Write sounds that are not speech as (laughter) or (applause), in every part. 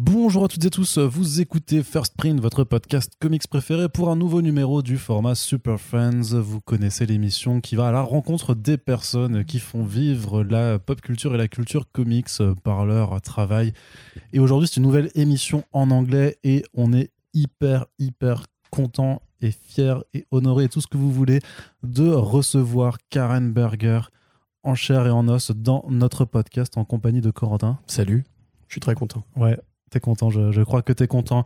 Bonjour à toutes et tous, vous écoutez First Print, votre podcast comics préféré pour un nouveau numéro du format Super Friends. Vous connaissez l'émission qui va à la rencontre des personnes qui font vivre la pop culture et la culture comics par leur travail. Et aujourd'hui, c'est une nouvelle émission en anglais et on est hyper, hyper content et fier et honoré et tout ce que vous voulez de recevoir Karen Berger en chair et en os dans notre podcast en compagnie de Corentin. Salut, je suis très content. Ouais, T'es content, je, crois que t'es content.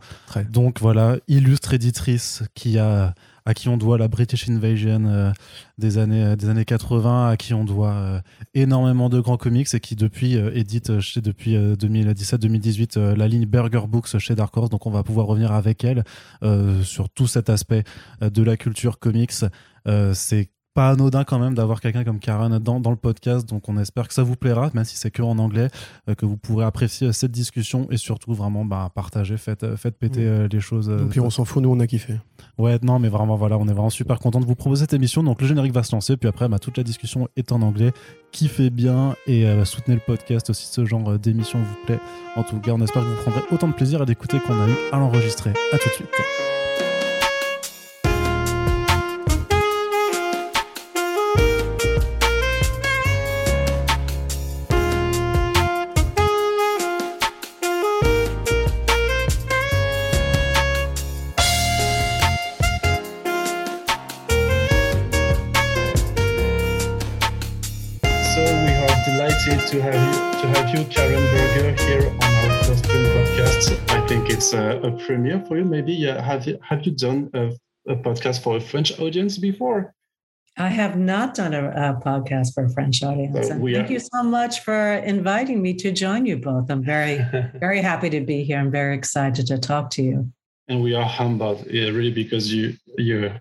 Donc voilà, illustre éditrice qui a, à qui on doit la British Invasion euh, des, années, euh, des années 80, à qui on doit euh, énormément de grands comics et qui depuis édite chez, depuis 2017-2018 la ligne Burger Books chez Dark Horse. Donc on va pouvoir revenir avec elle sur tout cet aspect de la culture comics. C'est pas anodin quand même d'avoir quelqu'un comme Karen dans, dans le podcast. Donc on espère que ça vous plaira, même si c'est que en anglais, euh, que vous pourrez apprécier cette discussion et surtout vraiment bah, partager, faites, euh, faites péter euh, les choses. Et puis on s'en fout, nous on a kiffé. Ouais, non, mais vraiment voilà, on est vraiment super content de vous proposer cette émission. Donc le générique va se lancer, puis après bah, toute la discussion est en anglais. Kiffez bien et soutenez le podcast aussi, ce genre d'émission vous plaît. En tout cas, on espère que vous prendrez autant de plaisir à l'écouter qu'on a eu à l'enregistrer. À tout de suite. You you, Karen Berger, here on our first podcast. I think it's a, a premiere for you. Maybe uh, have you have you done a, a, podcast for a French audience before? I have not done a, a podcast for a French audience. So thank you so much for inviting me to join you both. I'm very (laughs) very happy to be here. I'm very excited to talk to you. And we are humbled, yeah, really, because you you're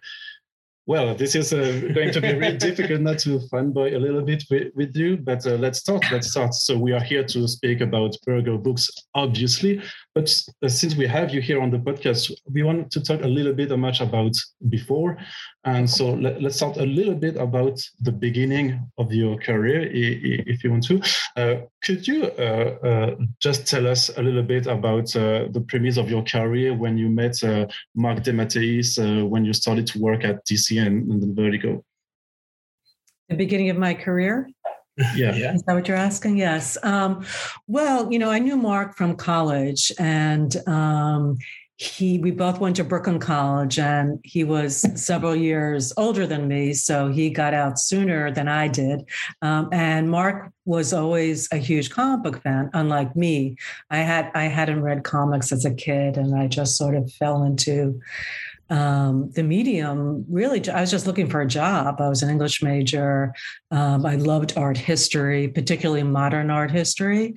well, this is uh, going to be really difficult not to fanboy a little bit with, with you, but uh, let's start. Let's start. So we are here to speak about Berger Books, obviously, but uh, since we have you here on the podcast, we want to talk a little bit much about before, and so let, us start a little bit about the beginning of your career, if you want to. Uh, could you uh, uh, just tell us a little bit about the premise of your career when you met Mark DeMatteis, when you started to work at DCN and, and Vertigo? The beginning of my career? Yeah. yeah. Is that what you're asking? Yes. Um, well, you know, I knew Mark from college and um, he we both went to Brooklyn College and he was (laughs) several years older than me, so he got out sooner than I did. Um, and Mark was always a huge comic book fan, unlike me. I had I hadn't read comics as a kid, and I just sort of fell into um, the medium really i was just looking for a job i was an english major um, i loved art history particularly modern art history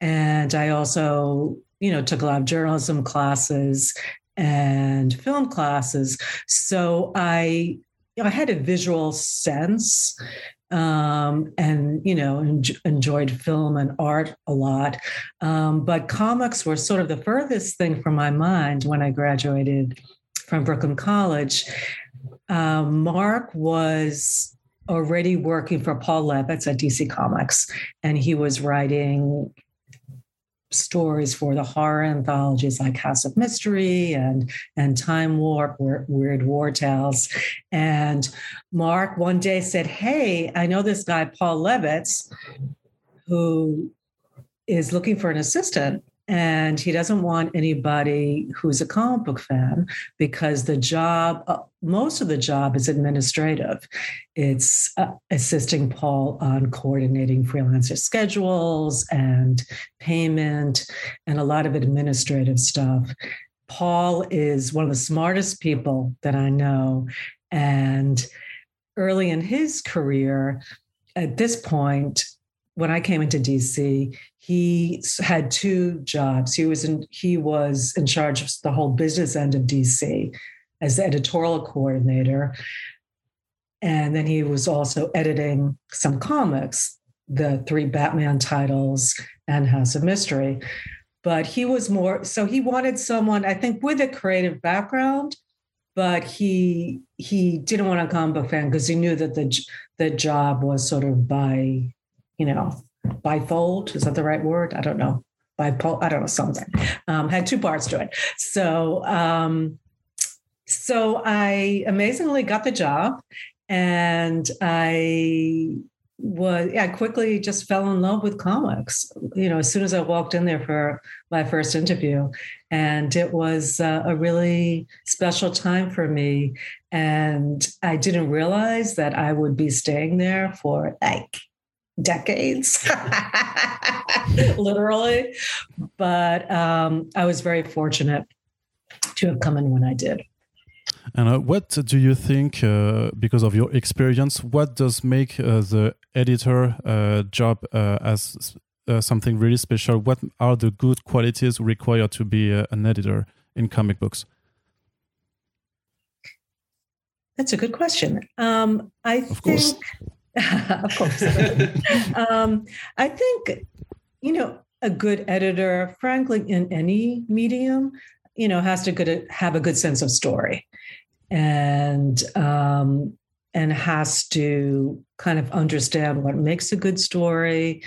and i also you know, took a lot of journalism classes and film classes. So I, I had a visual sense um, and you know en- enjoyed film and art a lot um, but comics were sort of the furthest thing from my mind when i graduated from brooklyn college um, mark was already working for paul levitz at dc comics and he was writing stories for the horror anthologies like House of Mystery and and Time Warp, Weird War Tales. And Mark one day said, "Hey, I know this guy Paul Levitz, who is looking for an assistant." And he doesn't want anybody who's a comic book fan because the job uh, most of the job is administrative. It's uh, assisting paul on coordinating freelancer schedules and payment and a lot of administrative stuff. Paul is one of the smartest people that i know. And early in his career at this point when I came into DC, he had two jobs. He was in he was in charge of the whole business end of DC as the editorial coordinator. And then he was also editing some comics, the three Batman titles and House of Mystery. But he was more so he wanted someone, I think, with a creative background, but he he didn't want a comic book fan because he knew that the the job was sort of by you know, bifold. Is that the right word? I don't know. bipolar. I don't know something. Um, had two parts to it. So um, so I amazingly got the job, and I was I quickly just fell in love with comics. You know, as soon as I walked in there for my first interview, and it was uh, a really special time for me. And I didn't realize that I would be staying there for like decades, (laughs) literally. But um, I was very fortunate to have come in when I did. And uh, what do you think, uh, because of your experience, what does make uh, the editor uh, job uh, as uh, something really special? What are the good qualities required to be an editor in comic books? That's a good question. Um, I of think, course. (laughs) of course. (laughs) um, I think, you know, a good editor, frankly, in any medium, you know, has to good, have a good sense of story, and um, and has to kind of understand what makes a good story,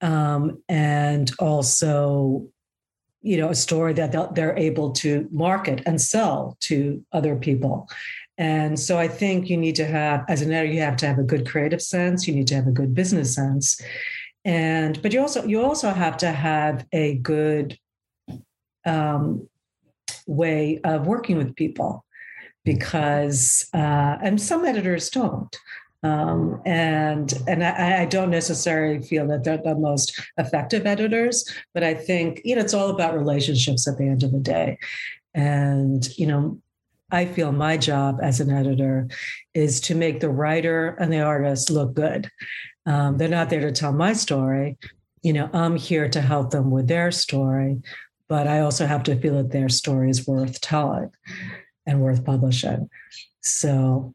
um, and also you know a story that they're able to market and sell to other people and so i think you need to have as an editor you have to have a good creative sense you need to have a good business sense and but you also you also have to have a good um, way of working with people because uh, and some editors don't um, and and I, I, don't necessarily feel that they're the most effective editors, but I think you know it's all about relationships at the end of the day. And you know, I feel my job as an editor is to make the writer and the artist look good. Um, they're not there to tell my story. You know, I'm here to help them with their story, but I also have to feel that their story is worth telling and worth publishing. So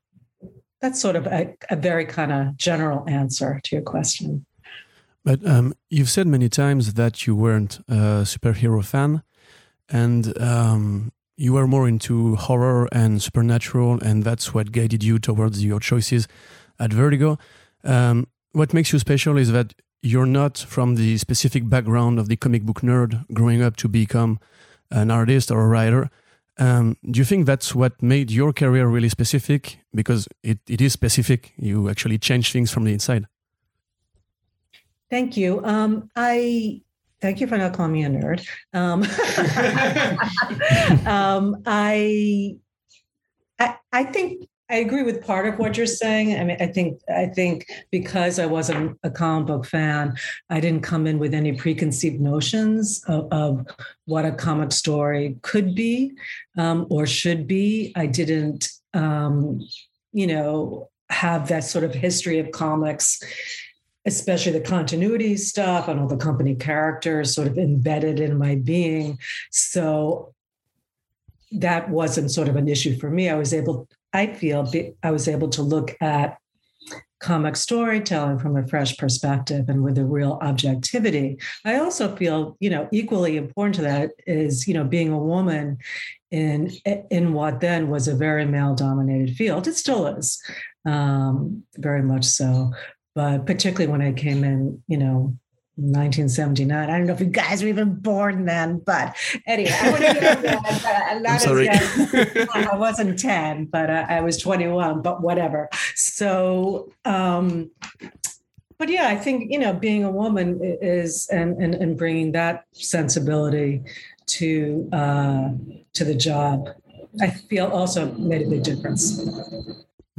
that's sort of a, a very kind of general answer to your question. But um, you've said many times that you weren't a superhero fan, and um, you were more into horror and supernatural, and that's what guided you towards your choices at Vertigo. Um, what makes you special is that you're not from the specific background of the comic book nerd growing up to become an artist or a writer. Um, do you think that's what made your career really specific? Because it, it is specific. You actually change things from the inside. Thank you. Um, I thank you for not calling me a nerd. Um, (laughs) (laughs) um, I, I, I think I agree with part of what you're saying. I mean, I think I think because I wasn't a comic book fan, I didn't come in with any preconceived notions of, of what a comic story could be um, or should be. I didn't, um, you know, have that sort of history of comics, especially the continuity stuff and all the company characters sort of embedded in my being. So that wasn't sort of an issue for me. I was able I feel I was able to look at comic storytelling from a fresh perspective and with a real objectivity. I also feel, you know, equally important to that is, you know, being a woman in in what then was a very male dominated field. It still is, um, very much so. But particularly when I came in, you know, 1979. I don't know if you guys were even born then, but anyway, I wasn't I'm. (laughs) I wasn't 10, but uh, I was 21, but whatever. So, um, but yeah, I think, you know, being a woman is, and, and, and bringing that sensibility to, uh, to the job, I feel also made a big difference.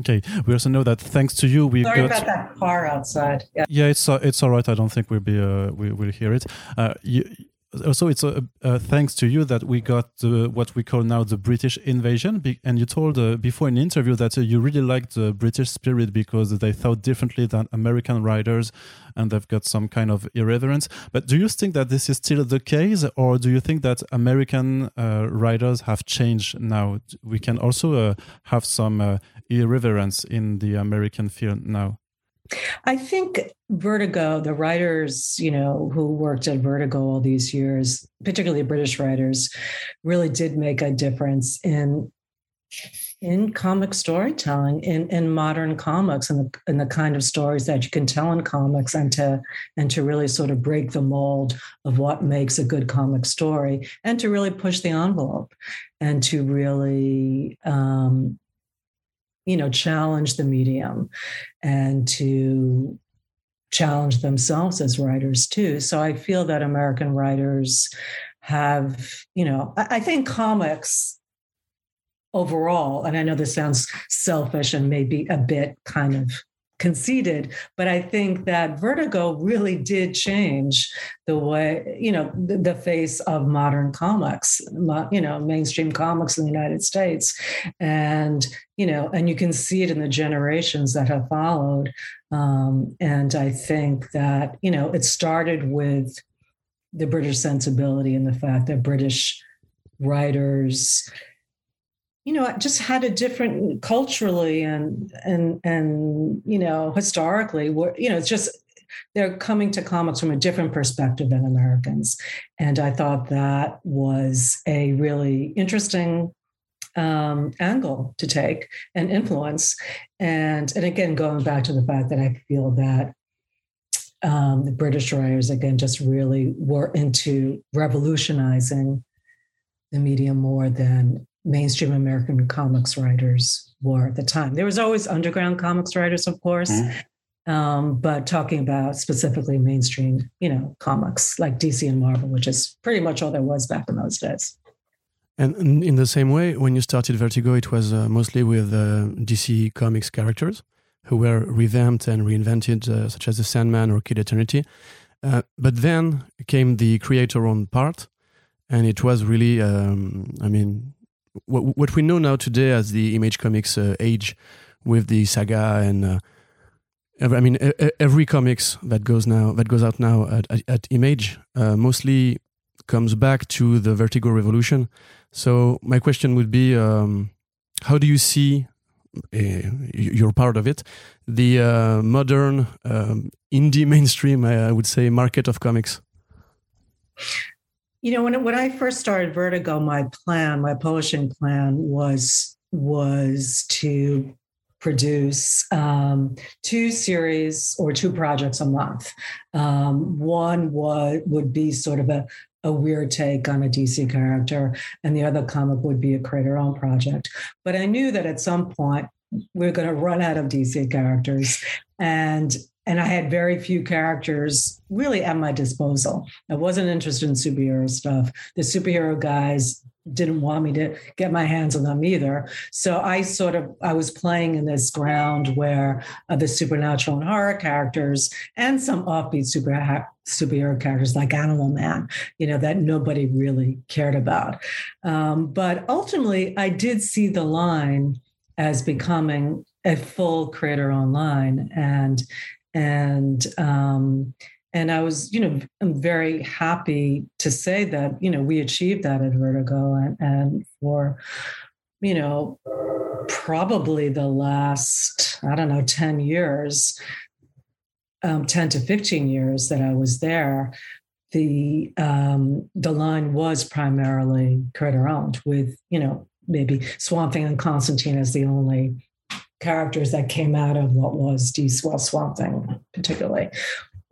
Okay. We also know that thanks to you, we Sorry got. about that car outside. Yeah. Yeah, it's uh, it's all right. I don't think we'll be uh, we will hear it. Uh, you, also, it's uh, uh, thanks to you that we got uh, what we call now the British invasion. Be and you told uh, before in an interview that uh, you really liked the British spirit because they thought differently than American writers, and they've got some kind of irreverence. But do you think that this is still the case, or do you think that American uh, writers have changed now? We can also uh, have some uh, irreverence in the American field now. I think Vertigo, the writers, you know, who worked at Vertigo all these years, particularly British writers, really did make a difference in in comic storytelling in, in modern comics and the, and the kind of stories that you can tell in comics and to and to really sort of break the mold of what makes a good comic story and to really push the envelope and to really um, you know challenge the medium and to challenge themselves as writers too. So i feel that american writers have you know I, I think comics overall, and I know this sounds selfish and maybe a bit kind of conceited, but I think that Vertigo really did change the way, you know, the, the, face of modern comics, you know, mainstream comics in the United States. And, you know, and you can see it in the generations that have followed. Um, and I think that, you know, it started with the British sensibility and the fact that British writers you know I just had a different culturally and and and you know historically you know it's just they're coming to comics from a different perspective than Americans. And I thought that was a really interesting um, angle to take and influence. And and again going back to the fact that I feel that um, the British writers again just really were into revolutionizing the medium more than mainstream American comics writers were at the time. There was always underground comics writers, of course, mm-hmm. um, but talking about specifically mainstream, you know, comics like DC and Marvel, which is pretty much all there was back in those days. And in the same way, when you started Vertigo, it was uh, mostly with uh, DC Comics characters who were revamped and reinvented, uh, such as the Sandman or Kid Eternity. Uh, but then came the creator-owned part, and it was really, um, I mean, what, what we know now today as the Image Comics uh, age, with the saga and uh, I mean every comics that goes now that goes out now at, at, at Image uh, mostly comes back to the Vertigo revolution. So my question would be, um, how do you see uh, you're part of it. The uh, modern um, indie (laughs) mainstream, I, would say, market of comics. You know, when when I first started Vertigo, my plan, my publishing plan was was to produce um, two series or two projects a month. Um, one was, would be sort of a, a weird take on a DC character, and the other comic would be a creator own project. But I knew that at some point we we're going to run out of DC characters, and and I had very few characters really at my disposal. I wasn't interested in superhero stuff. The superhero guys didn't want me to get my hands on them either. So I sort of I was playing in this ground where uh, the supernatural and horror characters and some offbeat super superhero characters like Animal Man, you know, that nobody really cared about. Um, but ultimately, I did see the line as becoming a full creator online and and um, and I was, you know, I'm very happy to say that, you know, we achieved that at Vertigo, and, and for, you know, probably the last, I don't know, 10 years, um, 10 to 15 years that I was there, the um, the line was primarily creator owned, with you know maybe Swamp Thing and Constantine as the only characters that came out of what was DC, well, Swamp Thing particularly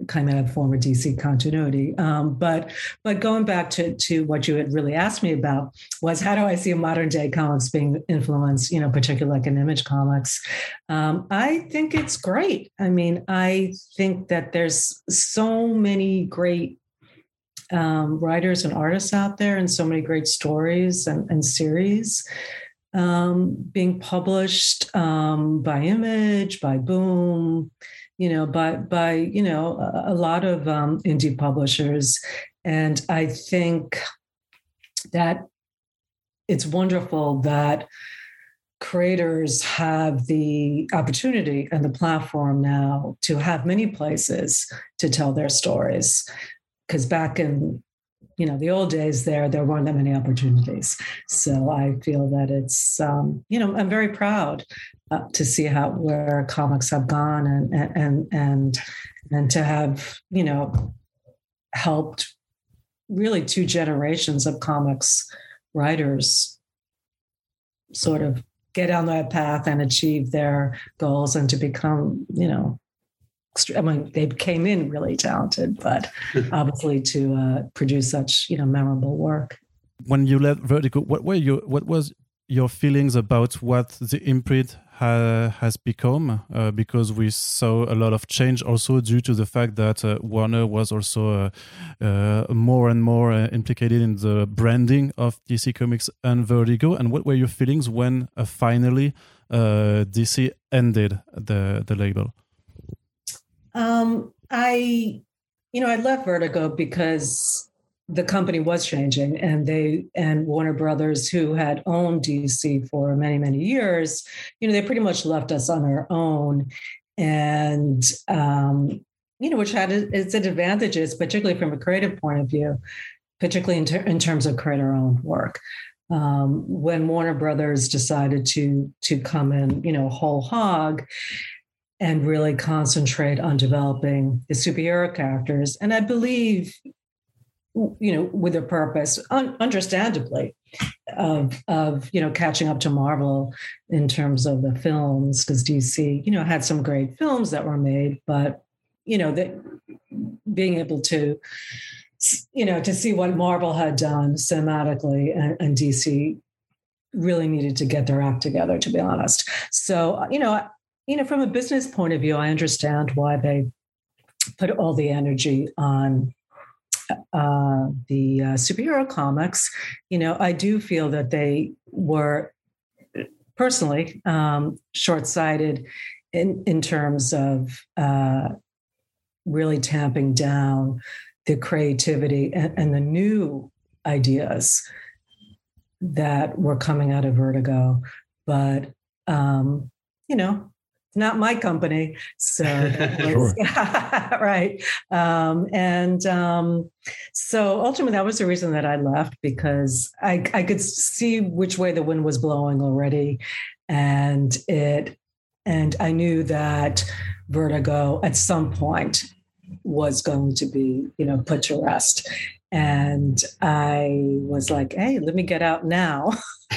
came out of former DC continuity. Um, but but going back to to what you had really asked me about was how do I see a modern day comics being influenced, you know, particularly like in image comics. Um, I think it's great. I mean, I think that there's so many great um, writers and artists out there and so many great stories and, and series um, being published um, by Image, by Boom, you know, by by you know a, a lot of um, indie publishers, and I think that it's wonderful that creators have the opportunity and the platform now to have many places to tell their stories. Because back in you know the old days there there weren't that many opportunities. So i feel that it's um, you know i'm very proud uh, to see how where comics have gone and and and and to have you know helped really two generations of comics writers sort of get on that path and achieve their goals and to become, you know, I mean, they came in really talented, but (laughs) obviously to uh, produce such, you know, memorable work. When you left Vertigo, what were your what was your feelings about what the imprint ha has become uh, because we saw a lot of change also due to the fact that uh, Warner was also uh, uh more and more uh, implicated in the branding of DC Comics and Vertigo. And what were your feelings when uh, finally DC ended the the label? Um, I, you know, I left Vertigo because the company was changing and they and warner brothers who had owned dc for many many years you know they pretty much left us on our own. And um, you know which had its advantages particularly from a creative point of view particularly in, ter- in terms of creator owned work. Um, when warner brothers decided to to come in you know whole hog and really concentrate on developing the superhero characters and i believe you know, with a purpose, un- understandably, of of you know catching up to Marvel in terms of the films, because DC, you know, had some great films that were made, but you know that being able to you know to see what Marvel had done cinematically and, and DC really needed to get their act together, to be honest. So you know, you know, from a business point of view, I understand why they put all the energy on uh, the uh, superhero comics, you know, I do feel that they were personally um, short-sighted in in terms of uh, really tamping down the creativity and, and the new ideas that were coming out of Vertigo. But um, you know, not my company. So, (laughs) was, (laughs) right. Um, and um, so ultimately, that was the reason that I left because I, I could see which way the wind was blowing already. And it, and I knew that vertigo at some point was going to be, you know, put to rest. And I was like, hey, let me get out now. (laughs)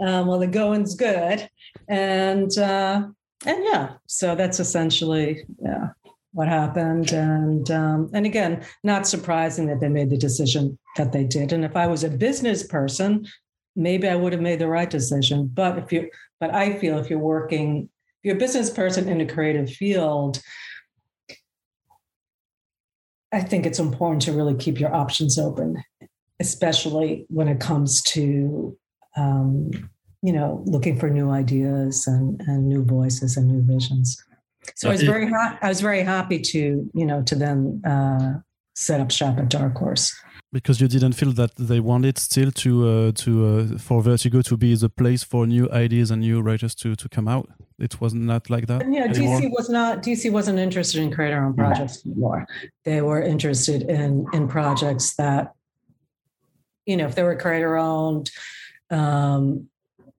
um, well, the going's good and uh, and yeah, so that's essentially yeah what happened. And um, and again, not surprising that they made the decision that they did. And if I was a business person, maybe I would have made the right decision. But if you, but I feel if you're working, if you're a business person in a creative field. I think it's important to really keep your options open, especially when it comes to um, you know, looking for new ideas and, and new voices and new visions. So I was very ha- I was very happy to you know to then uh, set up shop at Dark Horse because you didn't feel that they wanted still to uh, to uh, for Vertigo to be the place for new ideas and new writers to to come out. It was not like that. Yeah, anymore. DC was not. DC wasn't interested in creator owned projects anymore. They were interested in in projects that, you know, if they were creator owned, um,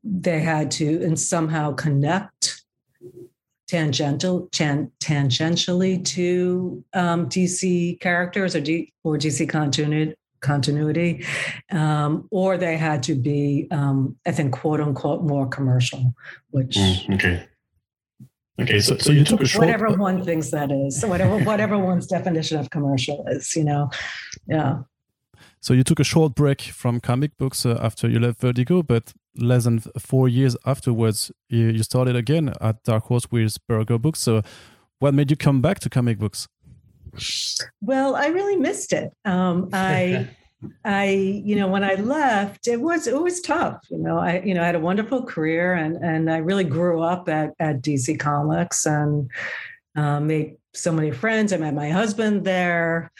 they had to and somehow connect tangential tan, tangentially to um, DC characters or, D, or DC continuity continuity. Um, or they had to be um, i think quote unquote more commercial which mm, okay. Okay so, so you took a short whatever one thinks that is whatever whatever one's definition of commercial is you know? Yeah so you took a short break from comic books uh, after you left vertigo but less than four years afterwards, you, you started again at Dark Horse with Berger Books. So, what made you come back to comic books? Well, I really missed it. Um, I, (laughs) I, you know, when I left, it was it was tough. You know, I, you know, I had a wonderful career, and and I really grew up at at DC Comics and uh, made so many friends. I met my husband there,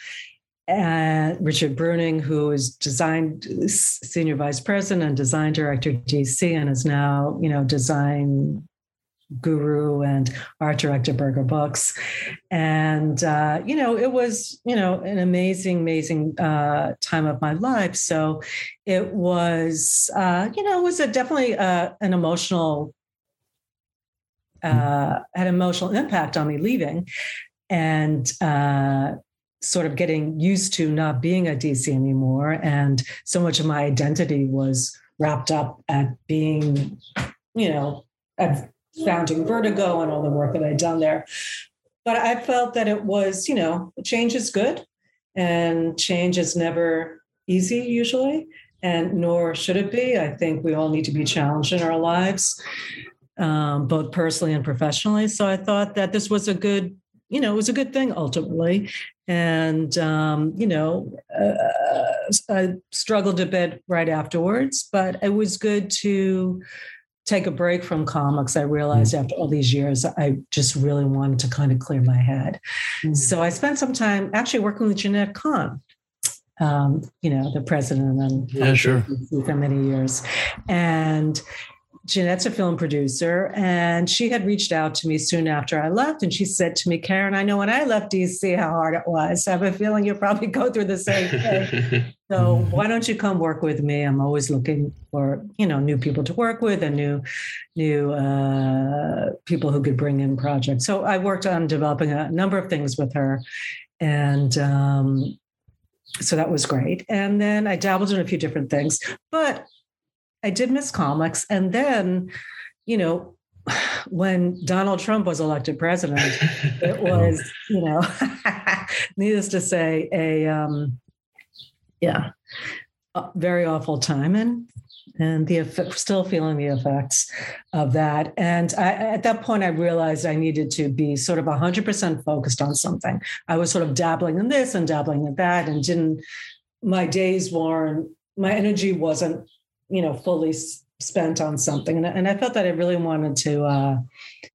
and Richard Bruning, who is design senior vice president and design director DC, and is now you know design guru and art director Berger Books, and uh, you know it was you know an amazing, amazing uh, time of my life. So it was uh, you know it was a definitely uh, an emotional uh, had an emotional impact on me leaving, and uh, sort of getting used to not being a DC anymore. And so much of my identity was wrapped up at being, you know, at founding Vertigo and all the work that I'd done there. But I felt that it was, you know, change is good and change is never easy usually, and nor should it be. I think we all need to be challenged in our lives, um, both personally and professionally. So I thought that this was a good, you know, it was a good thing ultimately. And, um, you know, uh, I struggled a bit right afterwards, but it was good to take a break from comics, I realized mm-hmm. after all these years, I just really wanted to kind of clear my head. Mm-hmm. So I spent some time actually working with Jenette Kahn, um, you know, the president and yeah, sure. for many years. And Jenette's a film producer, and she had reached out to me soon after I left. And she said to me, Karen, I know when I left DC how hard it was. I have a feeling you'll probably go through the same thing. (laughs) so why don't you come work with me? I'm always looking for, you know, new people to work with and new, new uh, people who could bring in projects. So I worked on developing a number of things with her. And um, so that was great. And then I dabbled in a few different things. But I did miss comics. And then, you know, (sighs) when Donald Trump was elected president, (laughs) it was, you know, (laughs) needless to say, a um, yeah, a very awful time, and and the effect, still feeling the effects of that. And I, at that point, I realized I needed to be sort of hundred percent focused on something. I was sort of dabbling in this and dabbling in that, and didn't. My days weren't. My energy wasn't you know, fully spent on something. And, and I felt that I really wanted to, uh,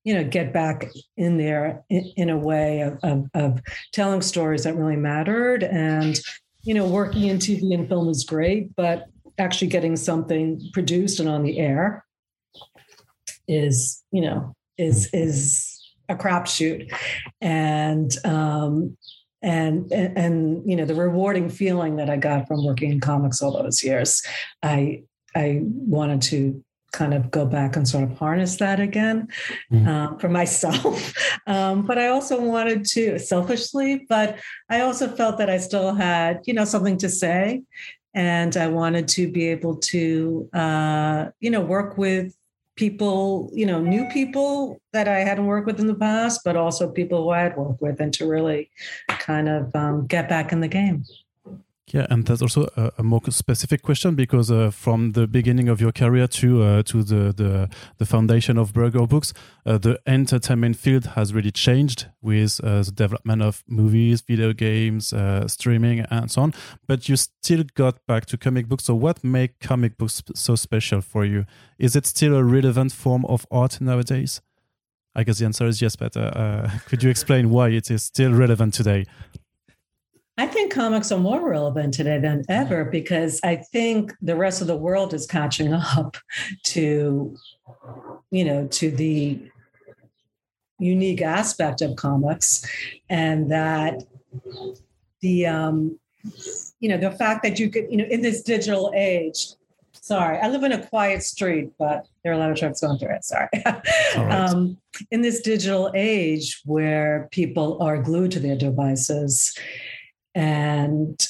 you know, get back in there in, in a way of, of, of, telling stories that really mattered. And, you know, working in TV and film is great, but actually getting something produced and on the air is, you know, is, is a crapshoot. And, um, and, and and you know the rewarding feeling that I got from working in comics all those years, I I wanted to kind of go back and sort of harness that again mm. um, for myself. (laughs) Um, but I also wanted to selfishly, but I also felt that I still had, you know, something to say. And I wanted to be able to, uh, you know, work with people, you know, new people that I hadn't worked with in the past, but also people who I had worked with and to really kind of um, get back in the game. Yeah, and that's also a, a more specific question because uh, from the beginning of your career to uh, to the, the, the foundation of Berger Books, uh, the entertainment field has really changed with uh, the development of movies, video games, uh, streaming, and so on. But you still got back to comic books. So, what make comic books so special for you? Is it still a relevant form of art nowadays? I guess the answer is yes, but uh, (laughs) could you explain why it is still relevant today? I think comics are more relevant today than ever because I think the rest of the world is catching up (laughs) to, you know, to the unique aspect of comics and that the um you know the fact that you could you know in this digital age sorry i live in a quiet street but there are a lot of trucks going through it sorry right. um, in this digital age where people are glued to their devices and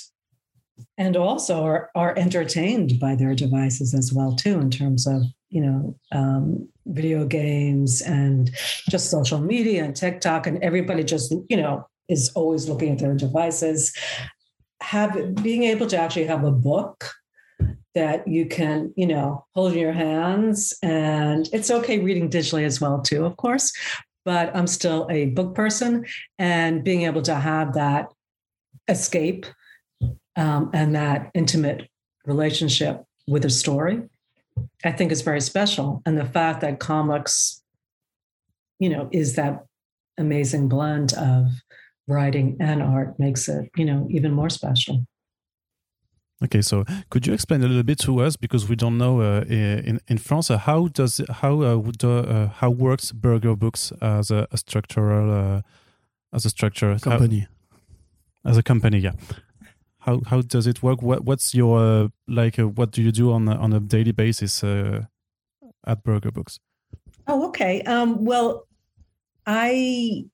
and also are, are entertained by their devices as well too in terms of you know um, video games and just social media and tiktok and everybody just you know is always looking at their devices. Have being able to actually have a book that you can you know hold in your hands and it's okay reading digitally as well too of course but i'm still a book person and being able to have that escape um, and that intimate relationship with a story, I think is very special. And the fact that comics, you know, is that amazing blend of writing and art makes it, you know, even more special. Okay, so could you explain a little bit to us because we don't know uh, in in France uh, how does how uh, do, uh, how works Berger Books as a, a structural uh, as a structure company? As a company yeah. How how does it work? What what's your uh, like uh, what do you do on a, on a daily basis uh, at berger books? Oh okay. Um, well i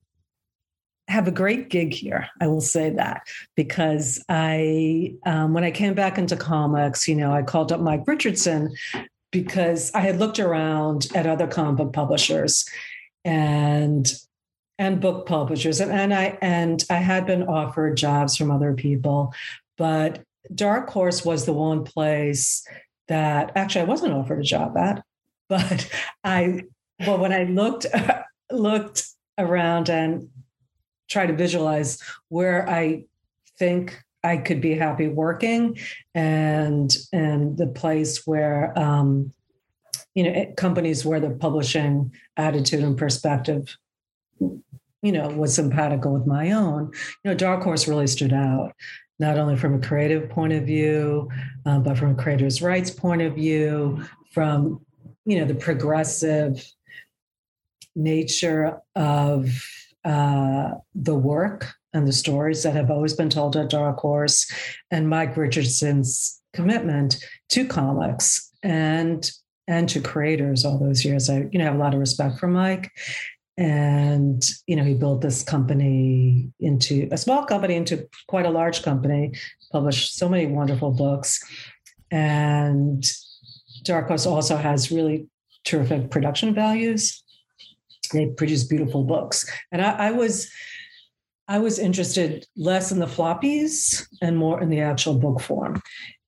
have a great gig here. I will say that because I, um, when I came back into comics, you know, I called up Mike Richardson because I had looked around at other comic publishers and and book publishers. And, and I and I had been offered jobs from other people, but Dark Horse was the one place that actually I wasn't offered a job at, (laughs) but I well when I looked (laughs) looked around and try to visualize where I think I could be happy working and and the place where um, you know companies where the publishing attitude and perspective you know was simpatical with my own you know dark horse really stood out not only from a creative point of view um, but from a creators rights point of view from you know the progressive nature of uh, the work and the stories that have always been told at Dark Horse, and Mike Richardson's commitment to comics and and to creators all those years. I you know have a lot of respect for Mike, and you know he built this company into a small company into quite a large company, published so many wonderful books, and Dark Horse also has really terrific production values they produce beautiful books. And I, I was I was interested less in the floppies and more in the actual book form.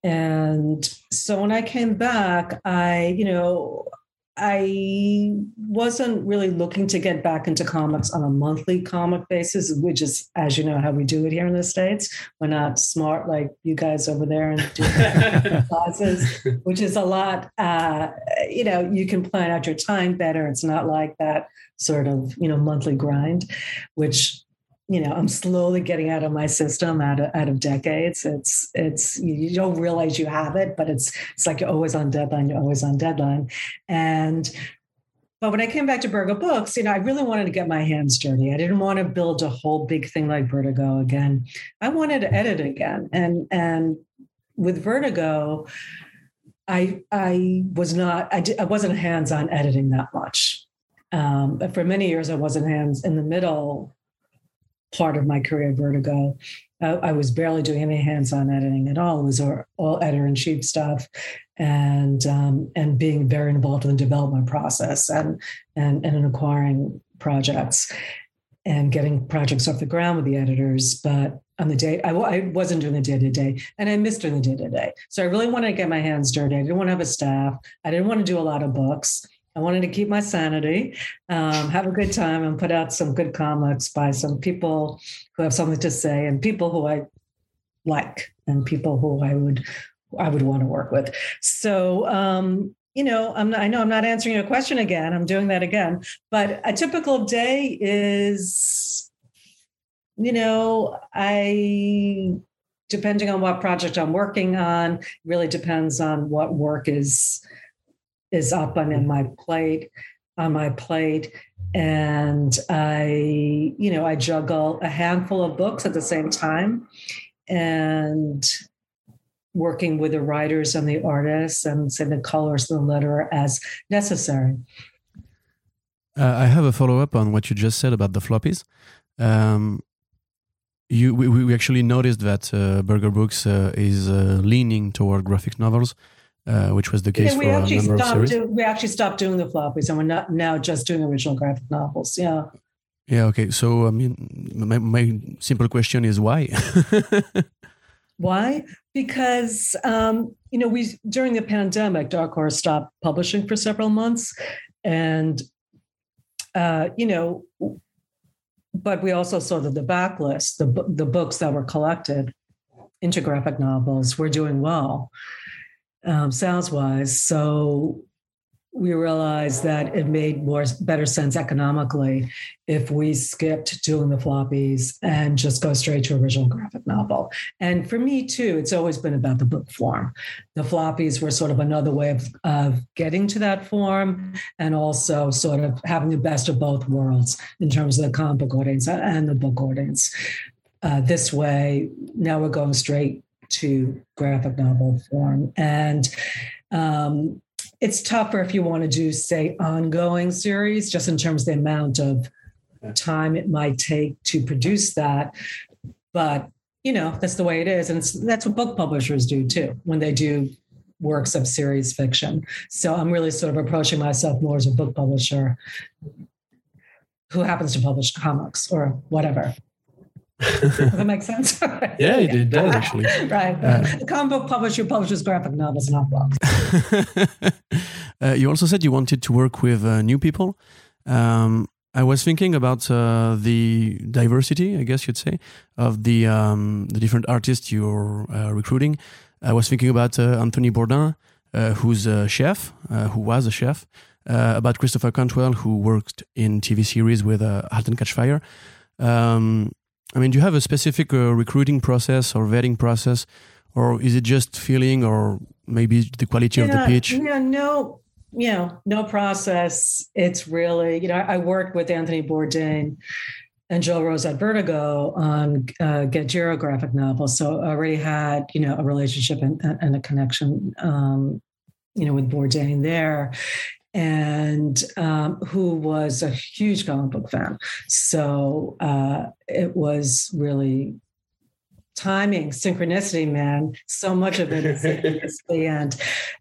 And so when I came back, I, you know, I wasn't really looking to get back into comics on a monthly comic basis, which is, as you know, how we do it here in the States. We're not smart like you guys over there and do (laughs) classes, which is a lot, uh, you know, you can plan out your time better. It's not like that sort of, you know, monthly grind, which you know i'm slowly getting out of my system out of, out of decades. It's it's you don't realize you have it but it's it's like you're always on deadline you're always on deadline. And but when i came back to Berger books you know i really wanted to get my hands dirty. I didn't want to build a whole big thing like vertigo again. I wanted to edit again. And and with vertigo i i was not i, did, I wasn't hands on editing that much. Um, for many years i wasn't hands in the middle part of my career at Vertigo. Uh, I was barely doing any hands-on editing at all. It was all, editor-in-chief stuff, and um, and being very involved in the development process and and and in acquiring projects and getting projects off the ground with the editors. But on the day, I, I wasn't doing the day to day, and I missed doing the day to day. So I really wanted to get my hands dirty. I didn't want to have a staff. I didn't want to do a lot of books. I wanted to keep my sanity, um, have a good time, and put out some good comics by some people who have something to say and people who I like and people who I would I would want to work with. So um, you know, I'm not, I know I'm not answering your question again. I'm doing that again. But a typical day is, you know, I depending on what project I'm working on, really depends on what work is is up on in my plate on my plate. And i you know i juggle a handful of books at the same time and working with the writers and the artists and say the colors of the letter as necessary. Uh, i have a follow-up on what you just said about the floppies. Um, you we, we actually noticed that uh, Berger Books uh, is uh, leaning toward graphic novels uh, which was the case yeah, we for actually a number stopped of series. Do, we actually stopped doing the floppies, and we're not now just doing original graphic novels. Yeah. Yeah. Okay. So I mean, my, my simple question is why? (laughs) why? Because um, you know we during the pandemic, Dark Horse stopped publishing for several months, and uh, you know, but we also saw that the backlist, the the books that were collected into graphic novels, were doing well um, sounds wise. So we realized that it made more better sense economically if we skipped doing the floppies and just go straight to original graphic novel. And for me too, it's always been about the book form. The floppies were sort of another way of, of getting to that form and also sort of having the best of both worlds in terms of the comic book audience and the book audience. Uh, this way, now we're going straight to graphic novel form. And um, it's tougher if you want to do, say, ongoing series, just in terms of the amount of time it might take to produce that. But you know, that's the way it is, and that's what book publishers do too when they do works of series fiction. So I'm really sort of approaching myself more as a book publisher who happens to publish comics or whatever. Does that make (laughs) sense? (laughs) yeah, it, does actually. (laughs) right. Uh, the comic book publisher publishes graphic novels, not books. uh, you also said you wanted to work with uh, new people. Um, I was thinking about uh, the diversity, I guess you'd say, of the um, the different artists you're uh, recruiting. I was thinking about uh, Anthony Bourdain, who's a chef, who was a chef, about Christopher Cantwell, who worked in TV series with *Halt and Catch Fire*. Um, I mean, do you have a specific uh, recruiting process or vetting process, or is it just feeling, or maybe the quality yeah, of the pitch? Yeah, no, you know, no process. It's really, you know, I, worked with Anthony Bourdain and Joel Rose at Vertigo on uh, Get Jiro graphic novels, so I already had, you know, a relationship and, and a connection, um, you know, with Bourdain there and um, who was a huge comic book fan. So uh, it was really timing, synchronicity, man. So much of it is synchronicity (laughs) and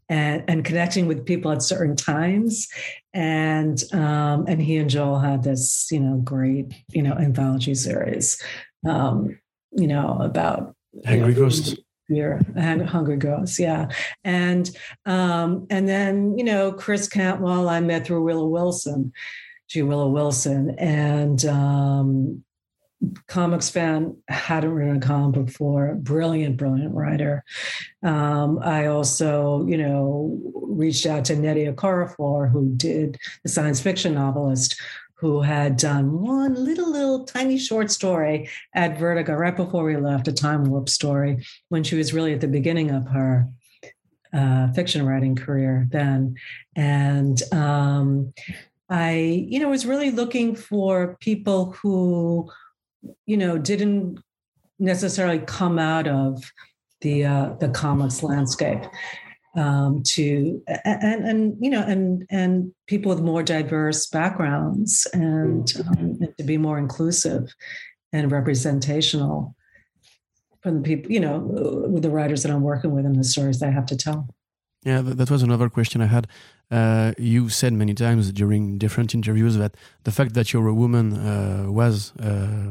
and and connecting with people at certain times. And um, and he and Joel had this, you know, great, you know, anthology series, um, you know, about Angry Ghosts year and hungry ghosts yeah. And um and then you know chris cantwell i met through willow wilson g willow wilson. And um comics fan hadn't written a comic before brilliant brilliant writer. Um, i also you know reached out to Nnedi Okorafor who did the science fiction novelist who had done one little, little tiny short story at Vertigo right before we left, a time warp story, when she was really at the beginning of her uh, fiction writing career then. And um, I, you know, was really looking for people who, you know, didn't necessarily come out of the uh, the comics landscape um, to and and you know and and people with more diverse backgrounds and, um, and to be more inclusive and representational from the people you know with the writers that I'm working with and the stories I have to tell. Yeah, that was another question I had. Uh, you said many times during different interviews that the fact that you're a woman uh, was, uh,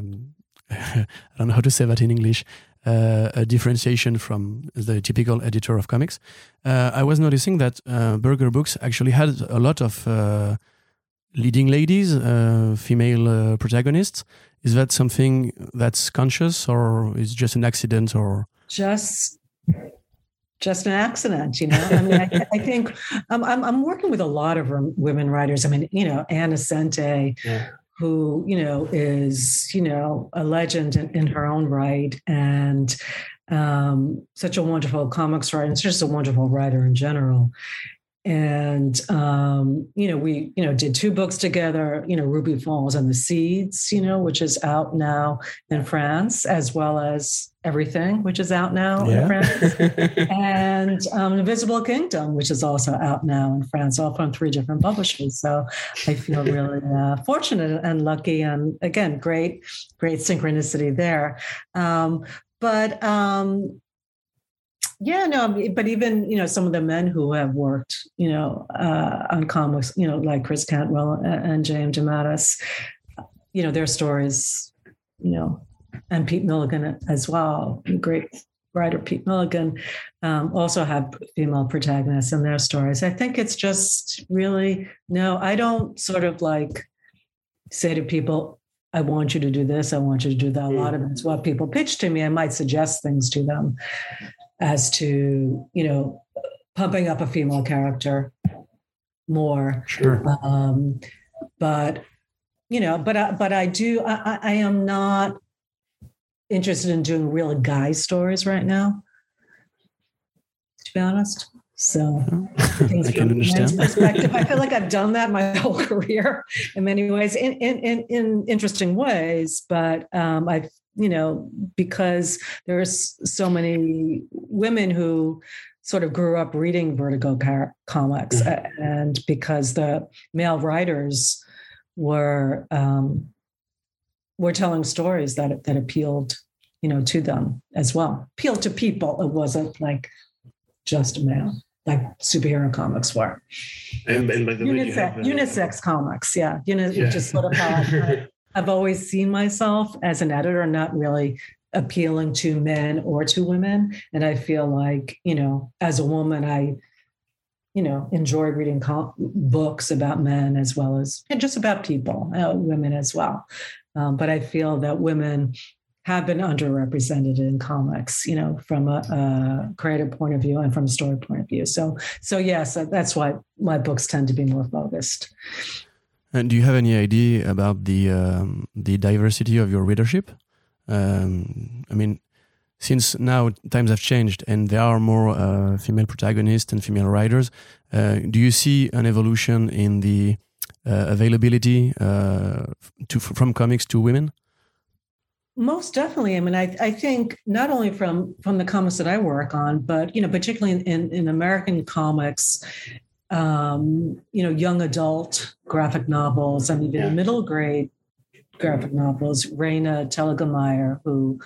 (laughs) I don't know how to say that in English, uh, a differentiation from the typical editor of comics. Uh, I was noticing that uh, Berger Books actually had a lot of uh, leading ladies, uh, female uh, protagonists. Is that something that's conscious, or is just an accident, or just? Just an accident, you know. I mean, I, I think I'm, I'm, I'm working with a lot of women writers. I mean, you know, Ann Nocenti, yeah who you know is you know a legend in, in her own right and um, such a wonderful comics writer and just a wonderful writer in general and um, you know we you know did two books together you know ruby falls and the seeds you know which is out now in france as well as everything which is out now yeah. in france. (laughs) And um, invisible kingdom which is also out now in france all from three different publishers. So i feel (laughs) really uh, fortunate and lucky and again great great synchronicity there. Um, but um, yeah, no, but even you know some of the men who have worked, you know, uh, on comics, you know, like Chris Cantwell and, James DeMatteis, you know, their stories, you know, and Pete Milligan as well, great writer Pete Milligan, um, also have female protagonists in their stories. I think it's just really no, I don't sort of like say to people, I want you to do this, I want you to do that. A lot of it's what people pitch to me. I might suggest things to them as to you know pumping up a female character more. Sure. Um, but you know, but I, but I do. I, I am not interested in doing real guy stories right now. To be honest. So I can understand. Perspective, I feel like I've done that my (laughs) whole career in many ways, in in in, in interesting ways. But um, I've you know, because there's so many women who sort of grew up reading Vertigo car- comics, mm-hmm. and because the male writers were um, were telling stories that that appealed, you know, to them as well. Appealed to people. It wasn't like just male, like superhero comics were. And, and by the way, Unisex, have, uh, unisex comics, yeah. You know, Yeah. just sort of how (laughs) I've always seen myself as an editor, not really appealing to men or to women. And I feel like, you know, as a woman, I, you know, enjoy reading com- books about men as well as and just about people, uh, women as well. Um, but I feel that women have been underrepresented in comics, you know, from a, a creative point of view and from a story point of view. So, so yes, that's why my books tend to be more focused. And do you have any idea about the um, the diversity of your readership? Um, I mean, since now times have changed and there are more uh, female protagonists and female writers, uh, do you see an evolution in the uh, availability uh, to from comics to women? Most definitely. I mean, I, I think not only from from the comics that I work on, but you know, particularly in, in, in American comics, um, you know, young adult graphic novels and even Yeah. middle grade graphic novels. Raina Telgemeier, who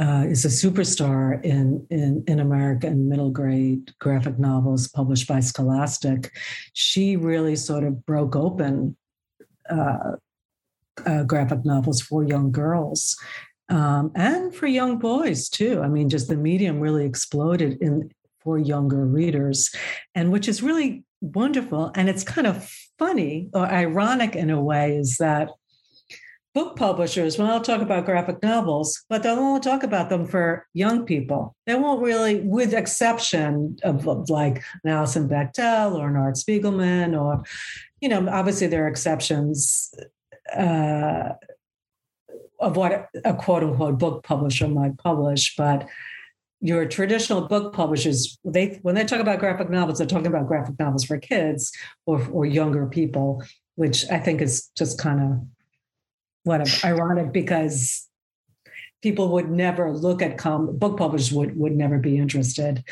uh, is a superstar in, in in American middle grade graphic novels published by Scholastic, she really sort of broke open uh, uh, graphic novels for young girls um, and for young boys too. I mean, just the medium really exploded in for younger readers, and which is really wonderful. And it's kind of funny or ironic in a way is that book publishers, when I'll talk about graphic novels, but they'll only talk about them for young people. They won't really, with exception of, of like an Alison Bechdel or an Art Spiegelman, or, you know, obviously there are exceptions uh, of what a quote unquote book publisher might publish, but your traditional book publishers, they when they talk about graphic novels, they're talking about graphic novels for kids or or younger people, which I think is just kind of whatever ironic because people would never look at com book publishers would would never be interested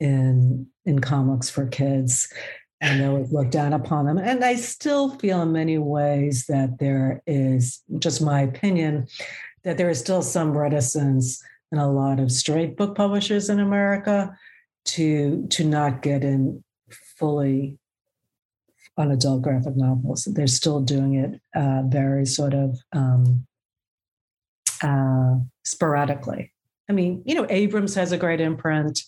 in in comics for kids. And they would look down upon them. And i still feel in many ways that there is just my opinion that there is still some reticence in a lot of straight book publishers in america to to not get in fully on adult graphic novels. They're still doing it uh, very sort of um, uh, sporadically. I mean, you know, Abrams has a great imprint.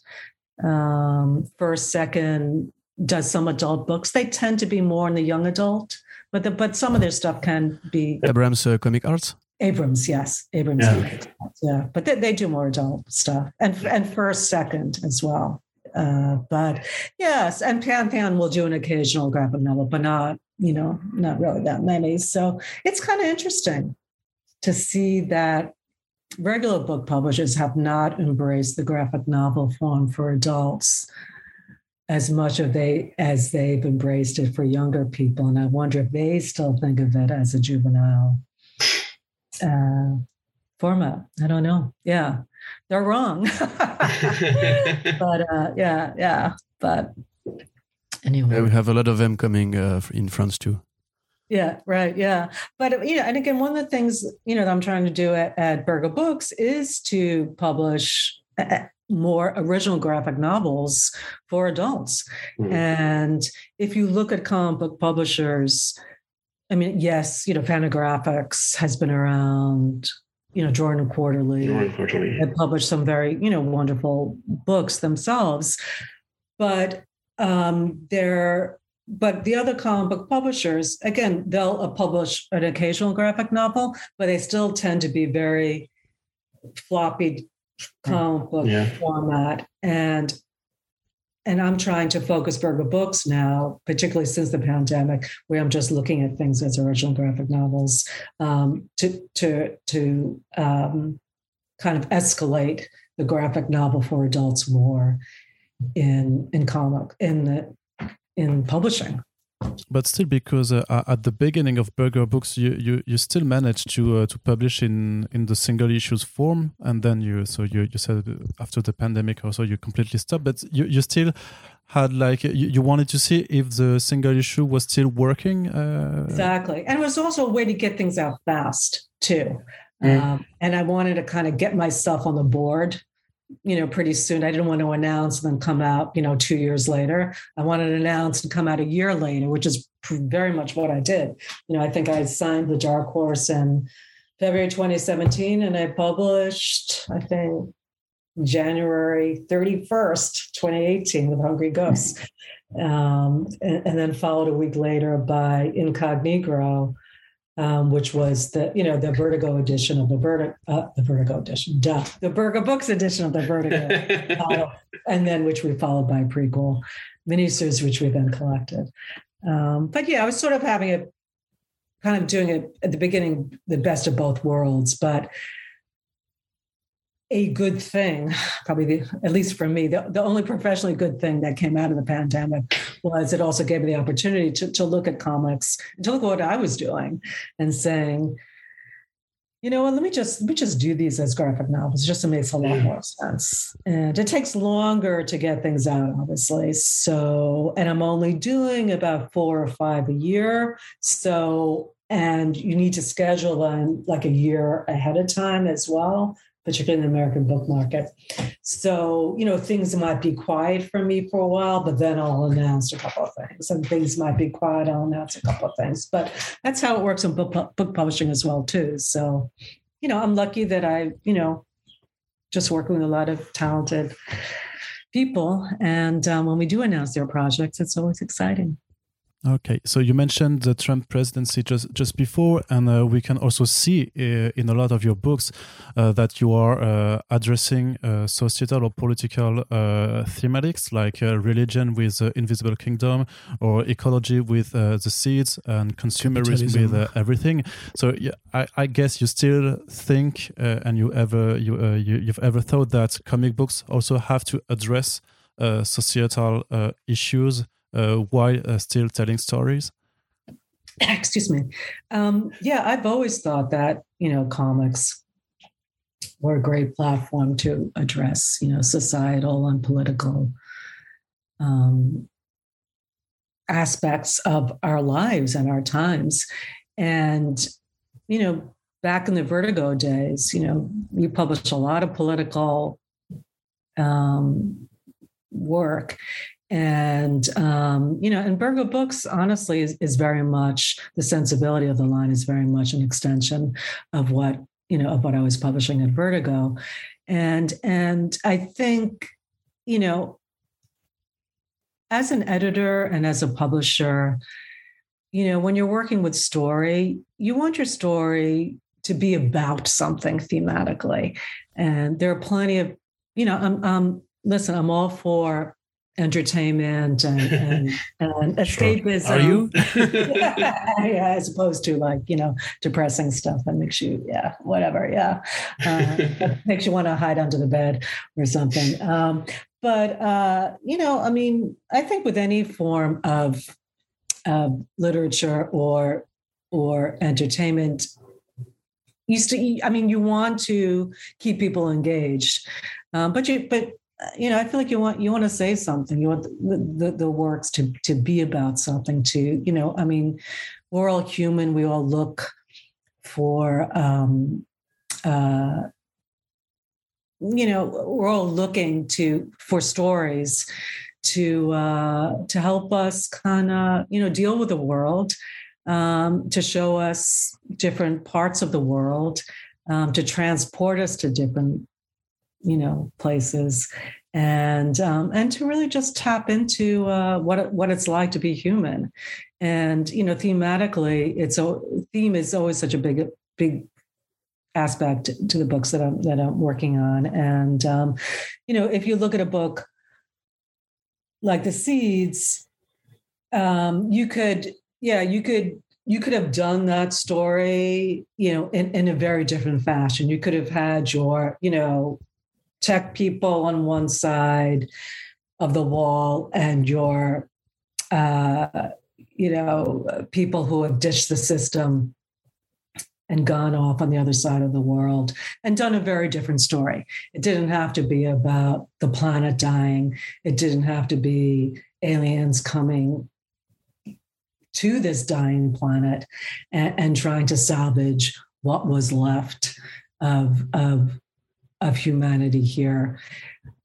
Um, First, Second does some adult books. They tend to be more in the young adult, but the, but some of their stuff can be Abrams uh, Comic Arts. Abrams. Yes, Abrams. Yeah. Yeah, but they, they do more adult stuff, and and First, Second as well. Uh, but yes, and Pantheon will do an occasional graphic novel, but not, you know, not really that many. So it's kind of interesting to see that regular book publishers have not embraced the graphic novel form for adults as much of they as they've embraced it for younger people. And I wonder if they still think of it as a juvenile uh, format. I don't know. Yeah, they're wrong. (laughs) but uh, yeah, yeah. But anyway, Yeah, we have a lot of them coming uh, in France too. yeah, right, yeah. But you know, and again, one of the things you know that I'm trying to do at, at Berger Books is to publish uh, more original graphic novels for adults. Mm. And if you look at comic book publishers, I mean, yes, you know, Fantagraphics has been around. You know, Drawn & Quarterly Unfortunately. have published some very you know wonderful books themselves but um they're but the other comic book publishers again they'll uh, publish an occasional graphic novel but they still tend to be very floppy comic book Yeah. format and and I'm trying to focus Berger Books now, particularly since the pandemic, where I'm just looking at things as original graphic novels um, to to to um, kind of escalate the graphic novel for adults more in in comic in the in publishing. But still, because uh, at the beginning of Berger Books, you, you, you still managed to uh, to publish in, in the single issues form, and then you so you, you said uh, after the pandemic also you completely stopped, but you, you still had like you, you wanted to see if the single issue was still working. Uh... Exactly, and it was also a way to get things out fast too. Mm. Um, and I wanted to kind of get myself on the board you know, pretty soon. I didn't want to announce and then come out, you know, two years later. I wanted to announce and come out a year later, which is very much what I did. You know, I think I signed the Dark Horse in February 2017 and I published, I think, January 31st, 2018 with Hungry Ghosts. Um, and, and, then followed a week later by Incognegro, um, which was the you know the Vertigo edition of the Vertigo uh, the Vertigo edition, duh, the Berger Books edition of the Vertigo, (laughs) uh, and then which we followed by prequel miniseries, which we then collected. Um, but yeah, I was sort of having a kind of doing it at the beginning, the best of both worlds, but a good thing, probably the, at least for me, the, the only professionally good thing that came out of the pandemic was it also gave me the opportunity to, to look at comics, to look at what I was doing and saying, you know what, let me just let me just do these as graphic novels. It just makes a lot more sense. And it takes longer to get things out, obviously. So, and I'm only doing about four or five a year. So and you need to schedule them like a year ahead of time as well particularly in the American book market. So, you know, things might be quiet for me for a while, but then I'll announce a couple of things. And things might be quiet, I'll announce a couple of things. But that's how it works in book, book publishing as well, too. So, you know, I'm lucky that I, you know, just working with a lot of talented people. And um, when we do announce their projects, it's always exciting. Okay, so you mentioned the Trump presidency just just before, and uh, we can also see uh, in a lot of your books uh, that you are uh, addressing uh, societal or political uh, thematics like religion with the Invisible Kingdom, or ecology with the seeds, and consumerism with everything. So yeah, I, I, guess you still think, and you ever you, you you've ever thought that comic books also have to address societal issues uh, while uh, still telling stories? (coughs) Excuse me. Um, yeah, I've always thought that you know comics were a great platform to address you know societal and political um, aspects of our lives and our times, and you know back in the Vertigo days, you know we published a lot of political um, work and um, you know and Berger books honestly is, is very much the sensibility of the line is very much an extension of what you know of what i was publishing at vertigo. And and i think you know as an editor and as a publisher you know when you're working with story you want your story to be about something thematically. And there are plenty of you know i'm um listen i'm all for entertainment and, and, (laughs) and escapism. Are you? (laughs) (laughs) yeah, as opposed to like, you know, depressing stuff that makes you, yeah, whatever. Yeah. Uh, makes you want to hide under the bed or something. Um, but, uh, you know, I mean, I think with any form of uh, literature or, or entertainment, you still, I mean, you want to keep people engaged. Um, but you, but you know, I feel like you want you want to say something. You want the, the, the works to to be about something. To you know, I mean, we're all human. We all look for, um, uh, you know, we're all looking to for stories to uh, to help us kind of you know deal with the world, um, to show us different parts of the world, um, to transport us to different you know places. And um, and to really just tap into uh, what what it's like to be human. And you know thematically it's a theme is always such a big big aspect to the books that I'm that I'm working on. And um, you know if you look at a book like the seeds um, you could yeah you could you could have done that story you know in, in a very different fashion. You could have had your you know tech people on one side of the wall and your uh, you know people who have dished the system and gone off on the other side of the world and done a very different story. It didn't have to be about the planet dying. It didn't have to be aliens coming to this dying planet and, and trying to salvage what was left of, of, of humanity here.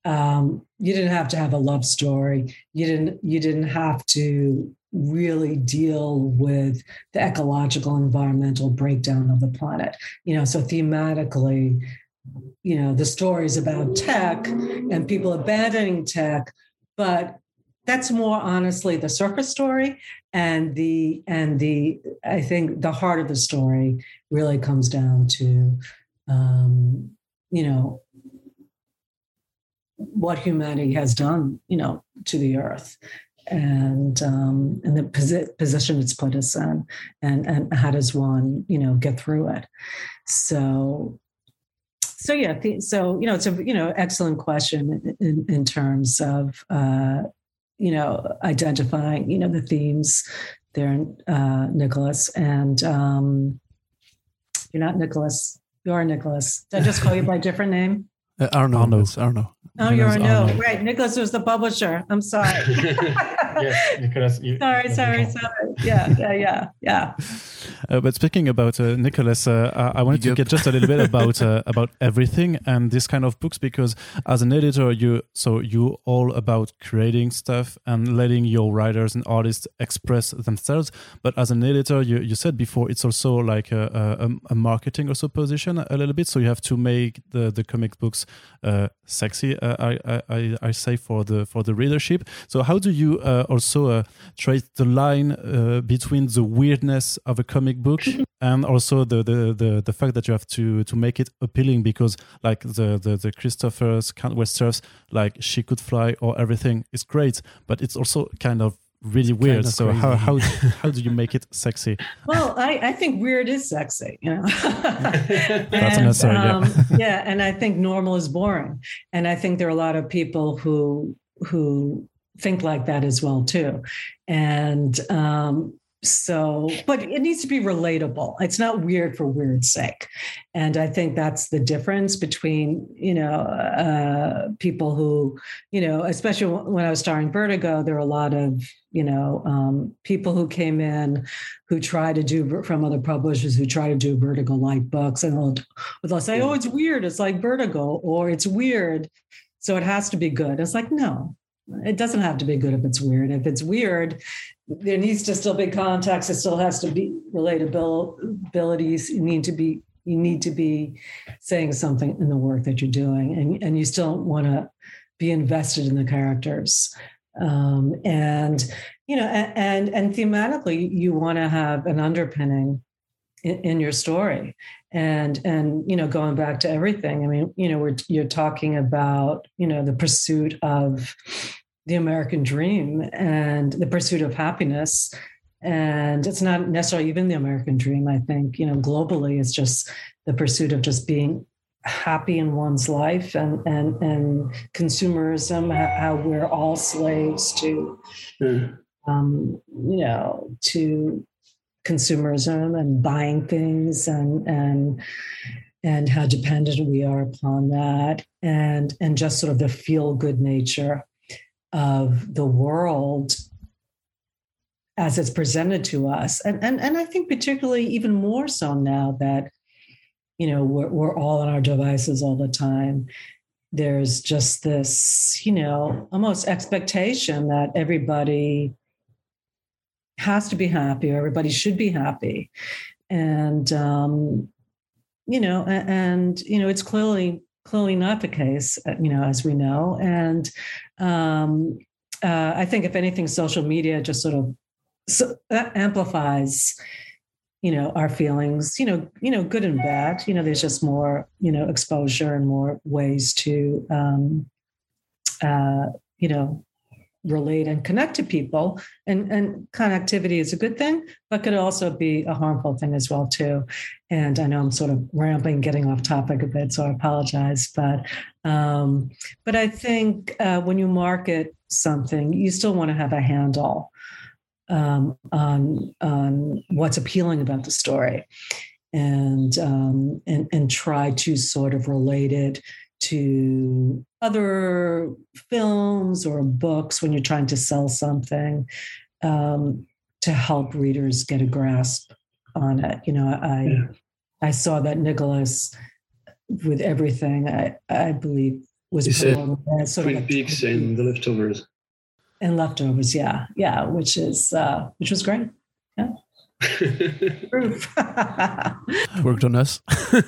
Um, you didn't have to have a love story. You didn't you didn't have to really deal with the ecological environmental breakdown of the planet. You know, so thematically, you know, the stories about tech and people abandoning tech, but that's more honestly the surface story and the and the i think the heart of the story really comes down to um, you know what humanity has done you know to the earth and um, and the posi- position it's put us in and and how does one you know get through it so so yeah th- so you know it's a you know excellent question in, in terms of uh, you know, identifying, you know, the themes there, uh, Nicholas. And um, you're not Nicholas. You are Nicholas. Did I just call you by a different name? Uh, Arno. Arno. Arno. Oh, you're Arno. Arno. Right. Nicholas was the publisher. I'm sorry. (laughs) yes, Nicholas. You, sorry, sorry, sorry. Yeah, yeah, yeah, yeah. Uh, but speaking about uh, Nicholas, uh, I wanted yep. to get just a little bit about uh, (laughs) about everything and this kind of books because as an editor, you so you all about creating stuff and letting your writers and artists express themselves. But as an editor, you, you said before it's also like a, a, a marketing also position a little bit. So you have to make the the comic books uh, sexy. Uh, I, I I say for the for the readership. So how do you also trace the line between the weirdness of a comic book (laughs) and also the, the the the fact that you have to to make it appealing because like the the, the Christopher's Cantwell's like she could fly or everything is great but it's also kind of really weird. Kind of so crazy. how (laughs) how how do you make it sexy? Well, I, I think weird is sexy, you know. (laughs) and, That's unnecessary. Um, yeah. (laughs) yeah, and I think normal is boring, and I think there are a lot of people who who think like that as well too, and um, so but it needs to be relatable. It's not weird for weird's sake. And i think that's the difference between you know uh, people who you know especially when i was starring vertigo there are a lot of you know um, people who came in who try to do from other publishers who try to do vertigo like books and they'll, they'll say oh it's weird. It's like vertigo or it's weird. So it has to be good. It's like no it doesn't have to be good if it's weird. If it's weird, there needs to still be context. It still has to be relatabilities. You need to be you need to be saying something in the work that you're doing, and and you still want to be invested in the characters. Um, and you know, and and, thematically, you want to have an underpinning in, in your story and and you know going back to everything i mean you know we're you're talking about you know the pursuit of the American dream and the pursuit of happiness. And it's not necessarily even the American dream, I think, you know, globally, it's just the pursuit of just being happy in one's life and and and consumerism how we're all slaves to mm. um, you know to consumerism and buying things and and and how dependent we are upon that and and just sort of the feel good nature of the world as it's presented to us. And and, and i think particularly even more so now that you know we're, we're all on our devices all the time there's just this you know almost expectation that everybody has to be happy or everybody should be happy. And um you know and, and you know it's clearly clearly not the case, uh, you know, as we know. And um, uh, I think, if anything, social media just sort of so amplifies, you know, our feelings. You know, you know, good and bad. You know, there's just more, you know, exposure and more ways to, um, uh, you know, relate and connect to people and and connectivity is a good thing but could also be a harmful thing as well too. And i know i'm sort of rambling getting off topic a bit so i apologize but um but i think uh, when you market something you still want to have a handle um, on on what's appealing about the story. And um, and and try to sort of relate it to other films or books when you're trying to sell something um, to help readers get a grasp on it. You know, I yeah. I saw that Nicholas with everything. I I believe was you said sort Twin of Peaks and the leftovers. And leftovers, yeah, yeah, which is uh, which was great. Yeah. (laughs) Worked on us. (laughs)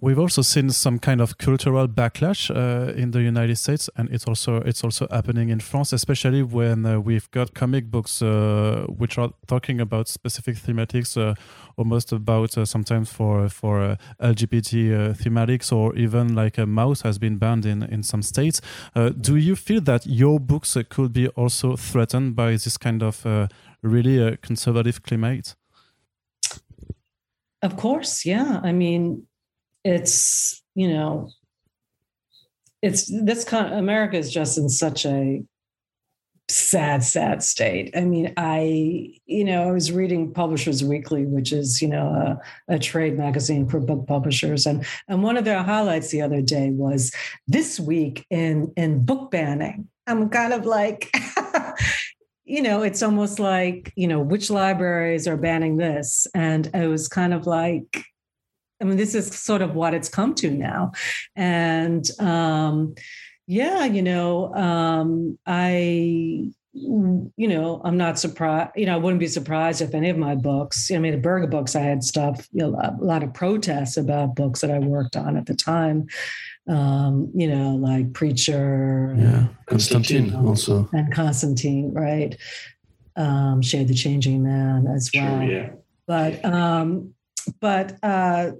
we, have also seen some kind of cultural backlash uh, in the United States, and it's also it's also happening in France, especially when uh, we've got comic books uh, which are talking about specific thematics, uh, almost about uh, sometimes for for uh, LGBT thematics, or even like a Maus has been banned in in some states. do you feel that your books could be also threatened by this kind of really a conservative climate? Of course, yeah. I mean, it's you know, it's this kind. Of, America is just in such a sad, sad state. I mean, I you know, I was reading Publishers Weekly, which is you know a, a trade magazine for book publishers, and and one of their highlights the other day was this week in in book banning. I'm kind of like, (laughs) you know, it's almost like, you know, which libraries are banning this? And it was kind of like, I mean, this is sort of what it's come to now. And um, yeah, you know, um, I, you know, I'm not surprised. You know, I wouldn't be surprised if any of my books. I mean, the Berger books, I had stuff, you know, a lot of protests about books that I worked on at the time um, you know, like Preacher. Yeah, Constantine also. And Constantine, right? Um, Shade the Changing Man as well. Sure, yeah. But, um, but, uh,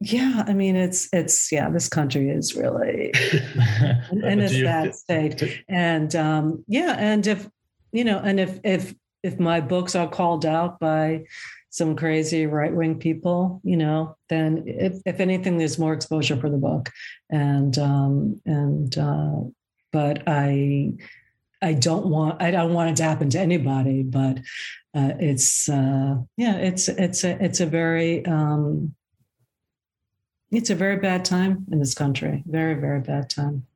yeah, I mean, it's, it's, yeah, this country is really (laughs) in a sad state. And, um, yeah, and if, you know, and if, if, if my books are called out by some crazy right wing people, you know, then if, if anything, there's more exposure for the book. And um, and uh, but I I don't want I don't want it to happen to anybody, but uh, it's uh, yeah, it's it's a it's a very um, it's a very bad time in this country. Very very bad time.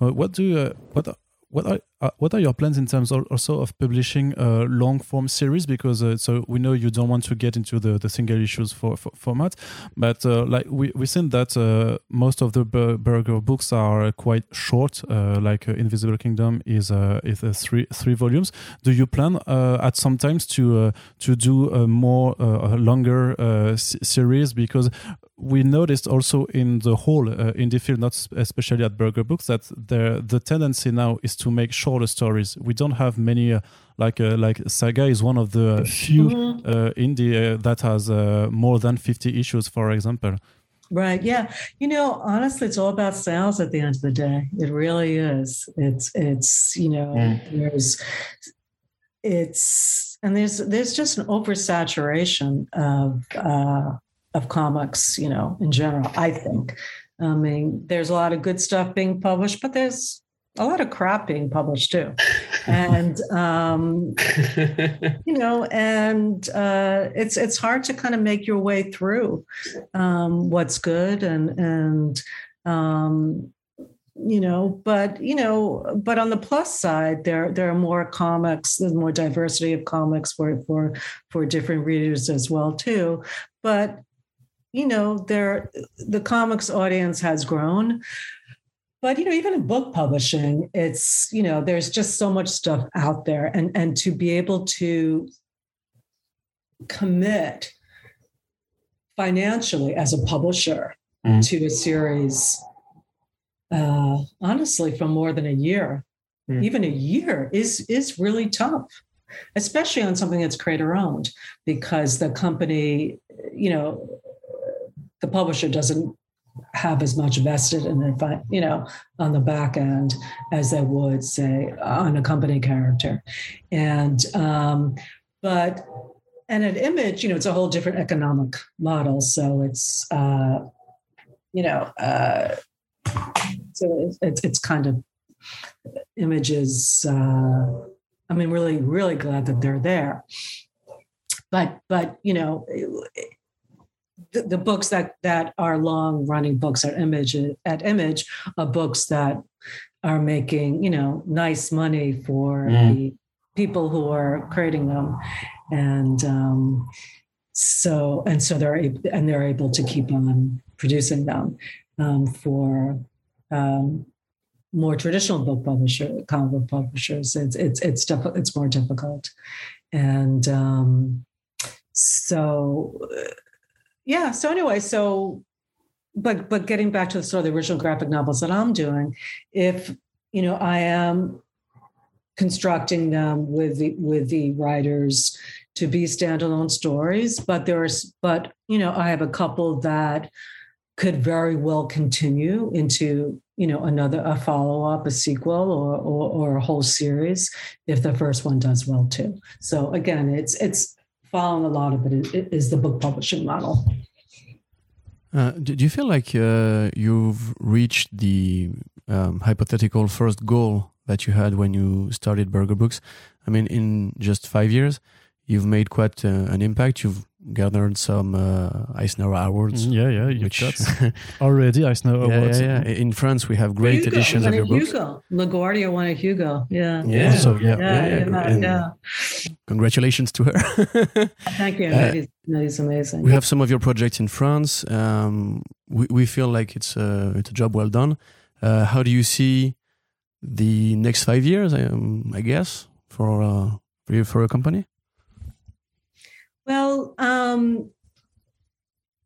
what do uh, what what uh, what are your plans in terms of also of publishing a long form series? Because uh, so we know you don't want to get into the, the single issues for, for format, but uh, like we we seen that uh, most of the Berger books are quite short. Uh, like uh, Invisible Kingdom is is three three volumes. Do you plan at some times to to do a more longer series? Because we noticed also in the whole indie field, not especially at Berger Books, that the the tendency now is to make shorter stories. We don't have many uh, like uh, like Saga is one of the few mm-hmm. uh, indie uh, that has uh, more than fifty issues, for example. Right. Yeah. You know, honestly, it's all about sales at the end of the day. It really is. It's it's you know mm. there's it's and there's there's just an oversaturation of of comics, you know, in general, I think. I mean, there's a lot of good stuff being published, but there's a lot of crap being published too. and um, (laughs) you know, and uh, it's it's hard to kind of make your way through um, what's good and and um, you know, but you know, but on the plus side, there there are more comics, there's more diversity of comics for for for different readers as well too. But you know, there the comics audience has grown. But you know, even in book publishing, it's you know, there's just so much stuff out there, and and to be able to commit financially as a publisher mm-hmm. to a series, uh, honestly, for more than a year, mm-hmm. even a year is is really tough especially on something that's creator owned because the company you know the publisher doesn't have as much vested in it, you know, on the back end as they would say on a company character. And um, but and an image, you know, it's a whole different economic model. So it's uh, you know, uh, so it's it's kind of images. Uh, I mean, really, really glad that they're there. but but you know the, the, books that that are long running books at image at image are books that are making you know nice money for mm. the people who are creating them. And um, so and so they're able, and they're able to keep on producing them um, for um, more traditional book publisher comic book publishers. It's it's it's it's more difficult. And um, so yeah so anyway so but but getting back to the sort of the original graphic novels that i'm doing if you know i am constructing them with the with the writers to be standalone stories but there's but you know i have a couple that could very well continue into you know another a follow-up a sequel or, or, or a whole series if the first one does well too. So again it's it's following a lot of it is the book publishing model uh, do, you feel like uh, you've reached the um, hypothetical first goal that you had when you started Berger Books? I mean, in just five years, you've made quite uh, an impact. You've gathered some uh, Eisner Awards. Mm, yeah, yeah, you which, got (laughs) already Eisner Awards. Yeah, yeah. In France, we have great Hugo, editions of your books. Hugo. LaGuardia won a Hugo. Yeah. Yeah. So, yeah, yeah, yeah, yeah, yeah. Congratulations to her. (laughs) Thank you. Uh, that is amazing. We have some of your projects in France. Um, we, we feel like it's a, it's a job well done. Uh, how do you see the next five years, um, I guess, for, uh, for, you, for a company? Well, um,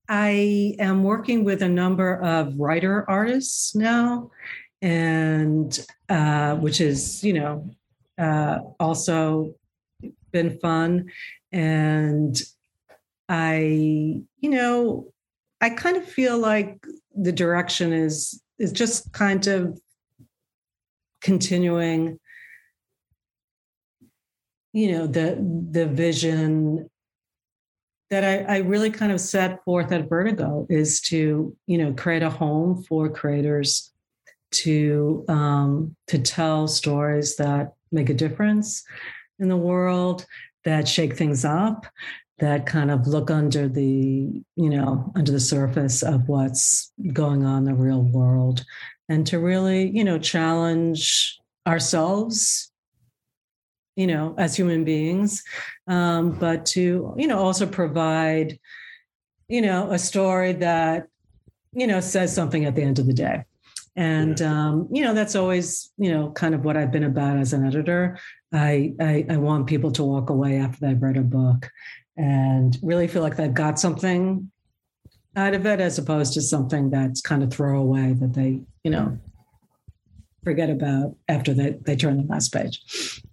I am working with a number of writer artists now, and uh, which is, you know, uh, also been fun. And I, you know, I kind of feel like the direction is is just kind of continuing you know the the vision that I, I, really kind of set forth at Vertigo is to, you know, create a home for creators to um, to tell stories that make a difference in the world, that shake things up, that kind of look under the, you know, under the surface of what's going on in the real world, and to really, you know, challenge ourselves you know, as human beings, um, but to, you know, also provide, you know, a story that, you know, says something at the end of the day. And um, you know, that's always, you know, kind of what I've been about as an editor. I, I I want people to walk away after they've read a book and really feel like they've got something out of it as opposed to something that's kind of throwaway that they, you know, forget about after they, they turn the last page.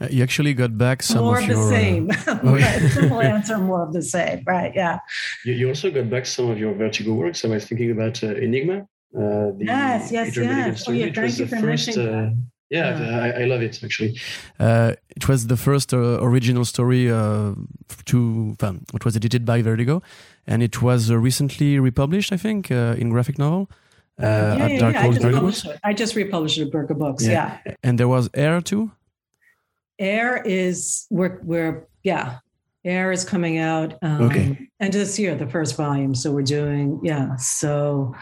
Uh, you actually got back some more of, of the uh, same. Uh, right. Simple answer, more of the same. Right. Yeah. You, you, also got back some of your Vertigo works. I was thinking about uh, Enigma. Uh, yes. Yes. Yes. Oh, yeah. Thank you for first, mentioning. Uh, yeah, yeah. I, I, love it actually. it was the first original story to um, it was edited by Vertigo, and it was recently republished, I think, in graphic novel. Uh, yeah, yeah, yeah. I, just I just republished it at Berger Books. Yeah. yeah. And there was Air too. Air is we're we're yeah, Air is coming out um, okay. end of this year, the first volume. So we're doing yeah. So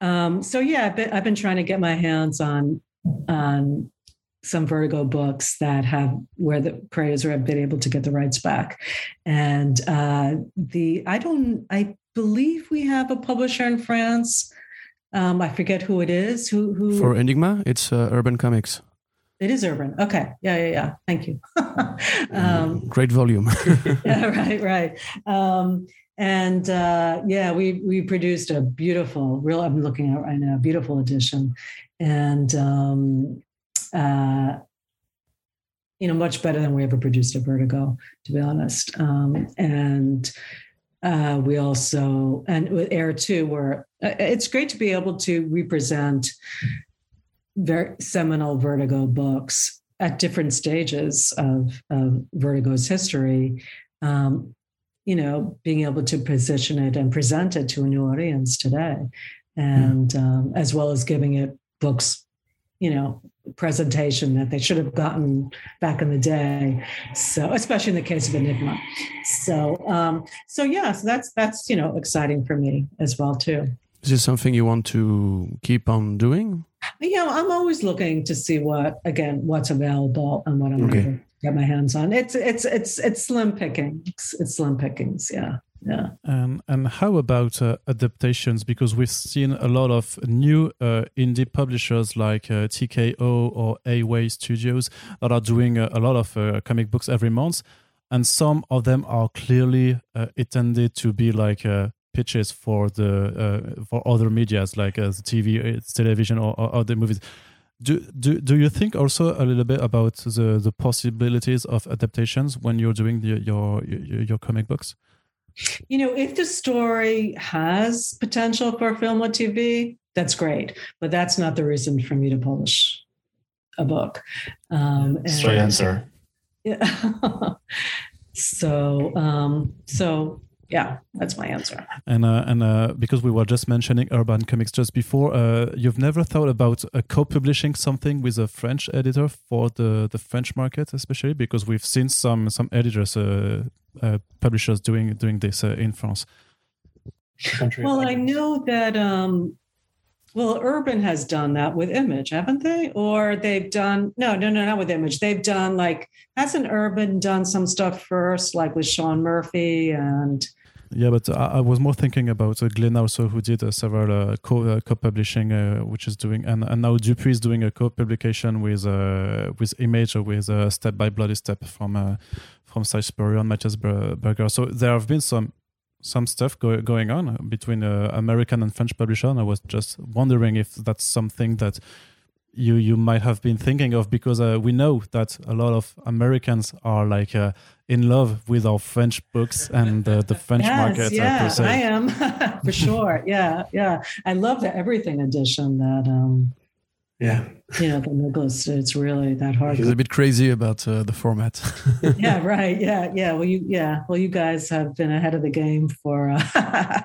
um, so yeah, I've been, I've been trying to get my hands on on some Vertigo books that have where the creators have been able to get the rights back, and uh, the I don't I believe we have a publisher in France. Um, I forget who it is. Who who for Enigma? It's uh, Urban Comics. It is urban. Okay. Yeah, yeah, yeah. Thank you. (laughs) um, (laughs) Great volume. (laughs) yeah, right, right. Um, and uh, yeah, we we produced a beautiful, real. I'm looking at right now, beautiful edition, and um, uh, you know, much better than we ever produced at Vertigo, to be honest. Um, and uh, we also and with Air too, where uh, it's great to be able to represent very seminal Vertigo books at different stages of, of Vertigo's history. Um, you know, being able to position it and present it to a new audience today, and um, as well as giving it books, you know, presentation that they should have gotten back in the day. So, especially in the case of Enigma. So, um, so yeah, so that's that's you know exciting for me as well too. Is this something you want to keep on doing? Yeah, I'm always looking to see what again what's available and what I'm okay. going to get my hands on. It's it's it's it's slim pickings. It's, it's slim pickings. Yeah. Yeah. And and how about uh, adaptations? Because we've seen a lot of new uh, indie publishers like uh, TKO or AWA Studios that are doing a, a lot of uh, comic books every month, and some of them are clearly uh, intended to be like uh, pitches for the for other media's like uh, TV, television, or, or other movies. Do, do do you think also a little bit about the the possibilities of adaptations when you're doing the, your, your your comic books? You know, if the story has potential for film or TV, that's great. But that's not the reason for me to publish a book. Um, Straight answer. Yeah. (laughs) so, um, so yeah, that's my answer. And uh, and uh, because we were just mentioning urban comics just before, uh, you've never thought about uh, co-publishing something with a French editor for the the French market, especially because we've seen some some editors, uh, uh, publishers doing doing this in France. Well, I know that. Um, well, Urban has done that with Image, haven't they? Or they've done no, no, no, not with Image. They've done like hasn't Urban done some stuff first, like with Sean Murphy and yeah, but I, I, was more thinking about uh, Glénat also, who did uh, several uh, co uh, co-publishing, uh, which is doing, and, and now Dupuis is doing a co-publication with uh, with Image or with Step by Bloody Step from from Spurrier and Matías Bergara. So there have been some some stuff go, going on between American and French publisher. And I was just wondering if that's something that you you might have been thinking of because uh, we know that a lot of Americans are like uh, in love with our French books and uh, the (laughs) French yes, market. Yeah, I am (laughs) for sure. Yeah, yeah. I love the everything edition that. Um, yeah. You know, the Nicholas, it's really that hard. He's a bit crazy about uh, the format. (laughs) yeah, right. Yeah, yeah. Well, you, yeah. Well, you guys have been ahead of the game for uh,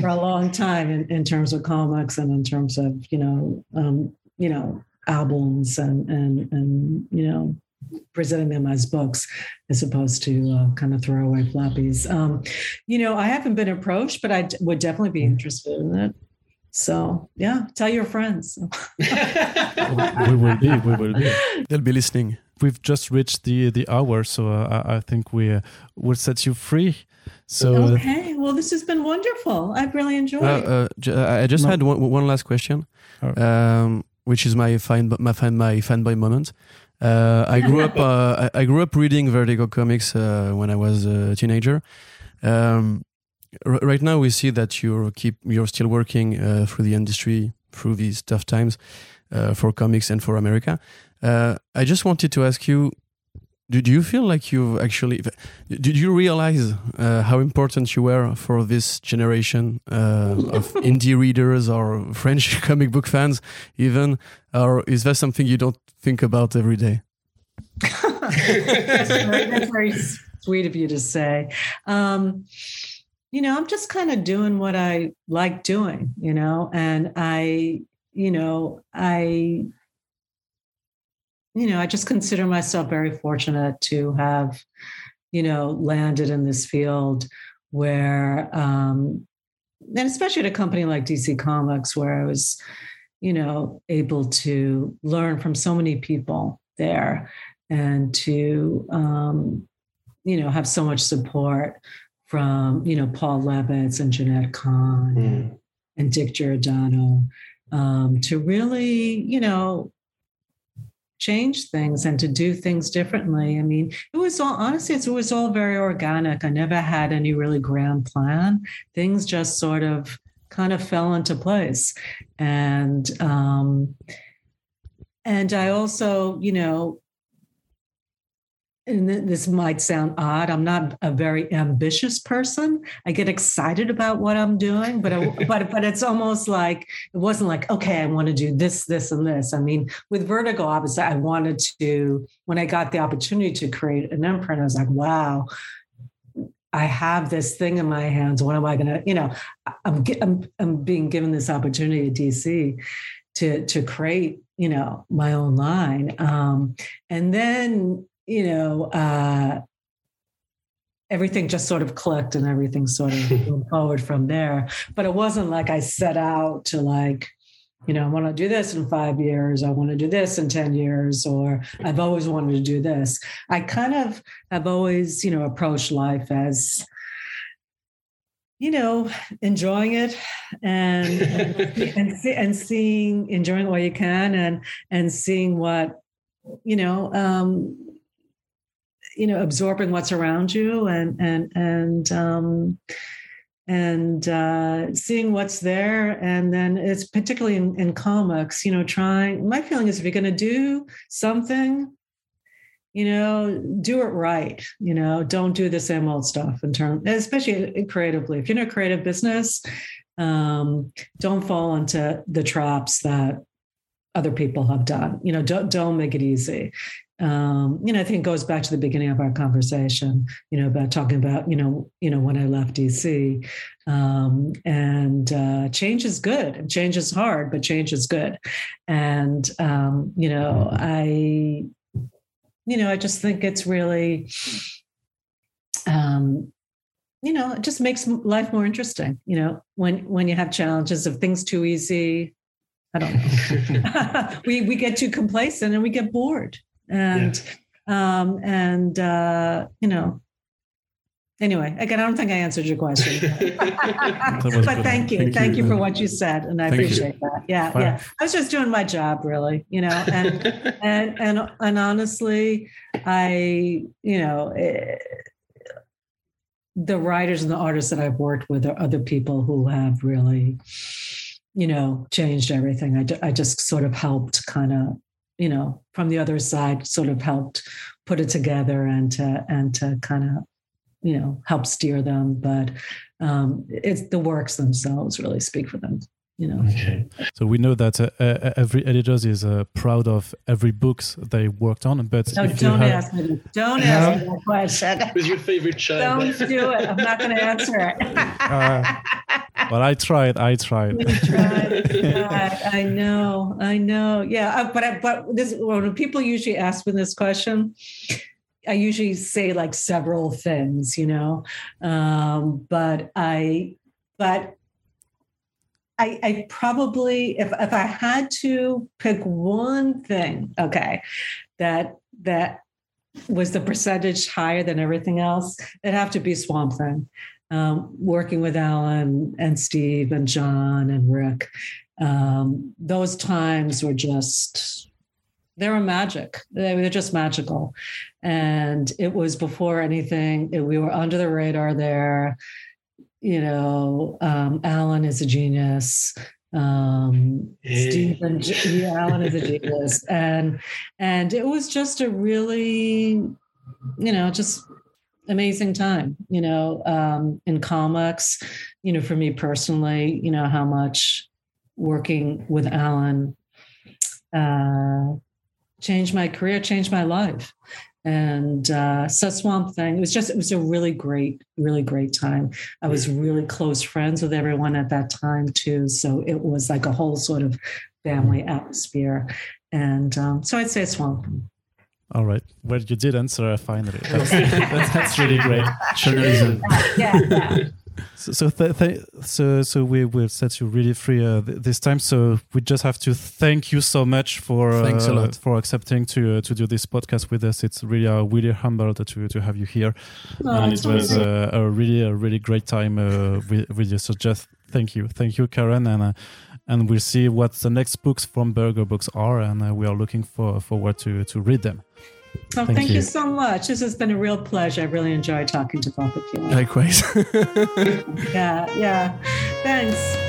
for a long time in, in terms of comics and in terms of you know um, you know albums and and and you know presenting them as books as opposed to uh, kind of throwaway floppies. Um, you know, I haven't been approached, but I d- would definitely be interested in it. So yeah, tell your friends. (laughs) we will be. We will be. They'll be listening. We've just reached the the hour, so uh, I, I, think we uh, will set you free. So okay, well, this has been wonderful. I've really enjoyed. Uh, I just no. had one, one last question. Um, which is my fine my fan my fanboy moment. Uh, I grew up uh, I, grew up reading Vertigo comics uh, when I was a teenager. Um, right now, we see that you're keep you're still working uh, through the industry through these tough times uh, for comics and for America. Uh, I just wanted to ask you did you feel like you've actually did you realize uh, how important you were for this generation uh, of (laughs) indie readers or french (laughs) comic book fans even? Or is that something you don't think about every day? That's, very, that's, very, sweet of you to say. Um, you know i'm just kind of doing what i like doing you know and i you know i you know, I just consider myself very fortunate to have, you know, landed in this field where, um, and especially at a company like DC Comics, where I was, you know, able to learn from so many people there and to, um, you know, have so much support from, you know, Paul Levitz and Jeanette Kahn mm. and Dick Giordano um, to really, you know, change things and to do things differently. I mean, it was all honestly, it was all very organic. I never had any really grand plan. Things just sort of kind of fell into place. And um and I also, you know, and this might sound odd i'm not a very ambitious person i get excited about what i'm doing but I, (laughs) but but it's almost like it wasn't like okay i want to do this this and this i mean with vertigo obviously i wanted to when i got the opportunity to create an imprint i was like wow I have this thing in my hands. What am I going to, you know, I'm, I'm, I'm being given this opportunity at DC to, to create you know, my own line. Um, and then, you know, uh, everything just sort of clicked and everything sort of (laughs) moved forward from there. But it wasn't like I set out to like, you know, I want to do this in five years, I want to do this in 10 years, or I've always wanted to do this. I kind of have always, you know, approached life as, you know, enjoying it and (laughs) and, see, and seeing, enjoying what you can and and seeing what, you know, um, you know, absorbing what's around you and and and um and uh, seeing what's there. And then it's particularly in, in comics, you know, trying. My feeling is if you're going to do something, you know, do it right. You know, don't do the same old stuff in terms, especially creatively. If you're in a creative business, um, don't fall into the traps that other people have done. You know, don't don't make it easy um, you know, I think it goes back to the beginning of our conversation, you know, about talking about, you know, you know, when I left DC, um, and uh, change is good and change is hard, but change is good. And, um, you know, I, you know, I just think it's really, um, you know, it just makes life more interesting. You know, when when you have challenges, if things too easy, I don't know. (laughs) we we get too complacent and we get bored and yeah. um, and uh, you know anyway again i don't think i answered your question (laughs) but thank you thank, thank you. you. for what you said and i thank appreciate you. that yeah Fine. yeah i was just doing my job really you know and (laughs) and and and honestly i you know it, eh, the writers and the artists that i've worked with are other people who have really you know changed everything i, I just sort of helped kind of you know, from the other side sort of helped put it together and to and to kind of, you know, help steer them. But um, it's the works themselves really speak for them. You know. Okay. So we know that uh, uh, every editor is uh, proud of every books they worked on. But no, don't have... ask me. Don't ask me that question. Who's your favorite child? Don't do it. I'm not going to answer it. (laughs) uh, but I tried. I tried. tried. I know. I know. Yeah. Uh, but I, but this when people usually ask me this question, I usually say like several things, you know. Um, but I, but I, I probably if if I had to pick one thing, okay, that that was the percentage higher than everything else, it'd have to be Swamp Thing um, working with Alan and Steve and John and Rick, um, those times were just they were magic. They were just magical, and it was before anything. We were under the radar there. You know, um, Alan is a genius. Um, hey. Stephen, yeah, Alan is a (laughs) genius, and and it was just a really, you know, just amazing time, you know, um, in comics, you know, for me personally, you know, how much working with Alan uh, changed my career, changed my life. And uh, so Swamp Thing, it was just, it was a really great, really great time. I was really close friends with everyone at that time too. So it was like a whole sort of family atmosphere. And um, so I'd say Swamp Thing. All right. Well, you did answer finally. That's, (laughs) that's, that's really great. Journalism. Yeah. yeah. So, so, th th so, so we will set you really free uh, th this time. So we just have to thank you so much for uh, for accepting to uh, to do this podcast with us. It's really uh, really humbled to to have you here, oh, and it was uh, a really a really great time uh, with, with you. So just thank you, thank you, Karen, and and we'll see what the next books from Berger Books are, and we are looking for forward to to read them. Well, thank, thank you. you. so much. This has been a real pleasure. I really enjoyed talking to both of you. Likewise. (laughs) yeah, yeah. Thanks.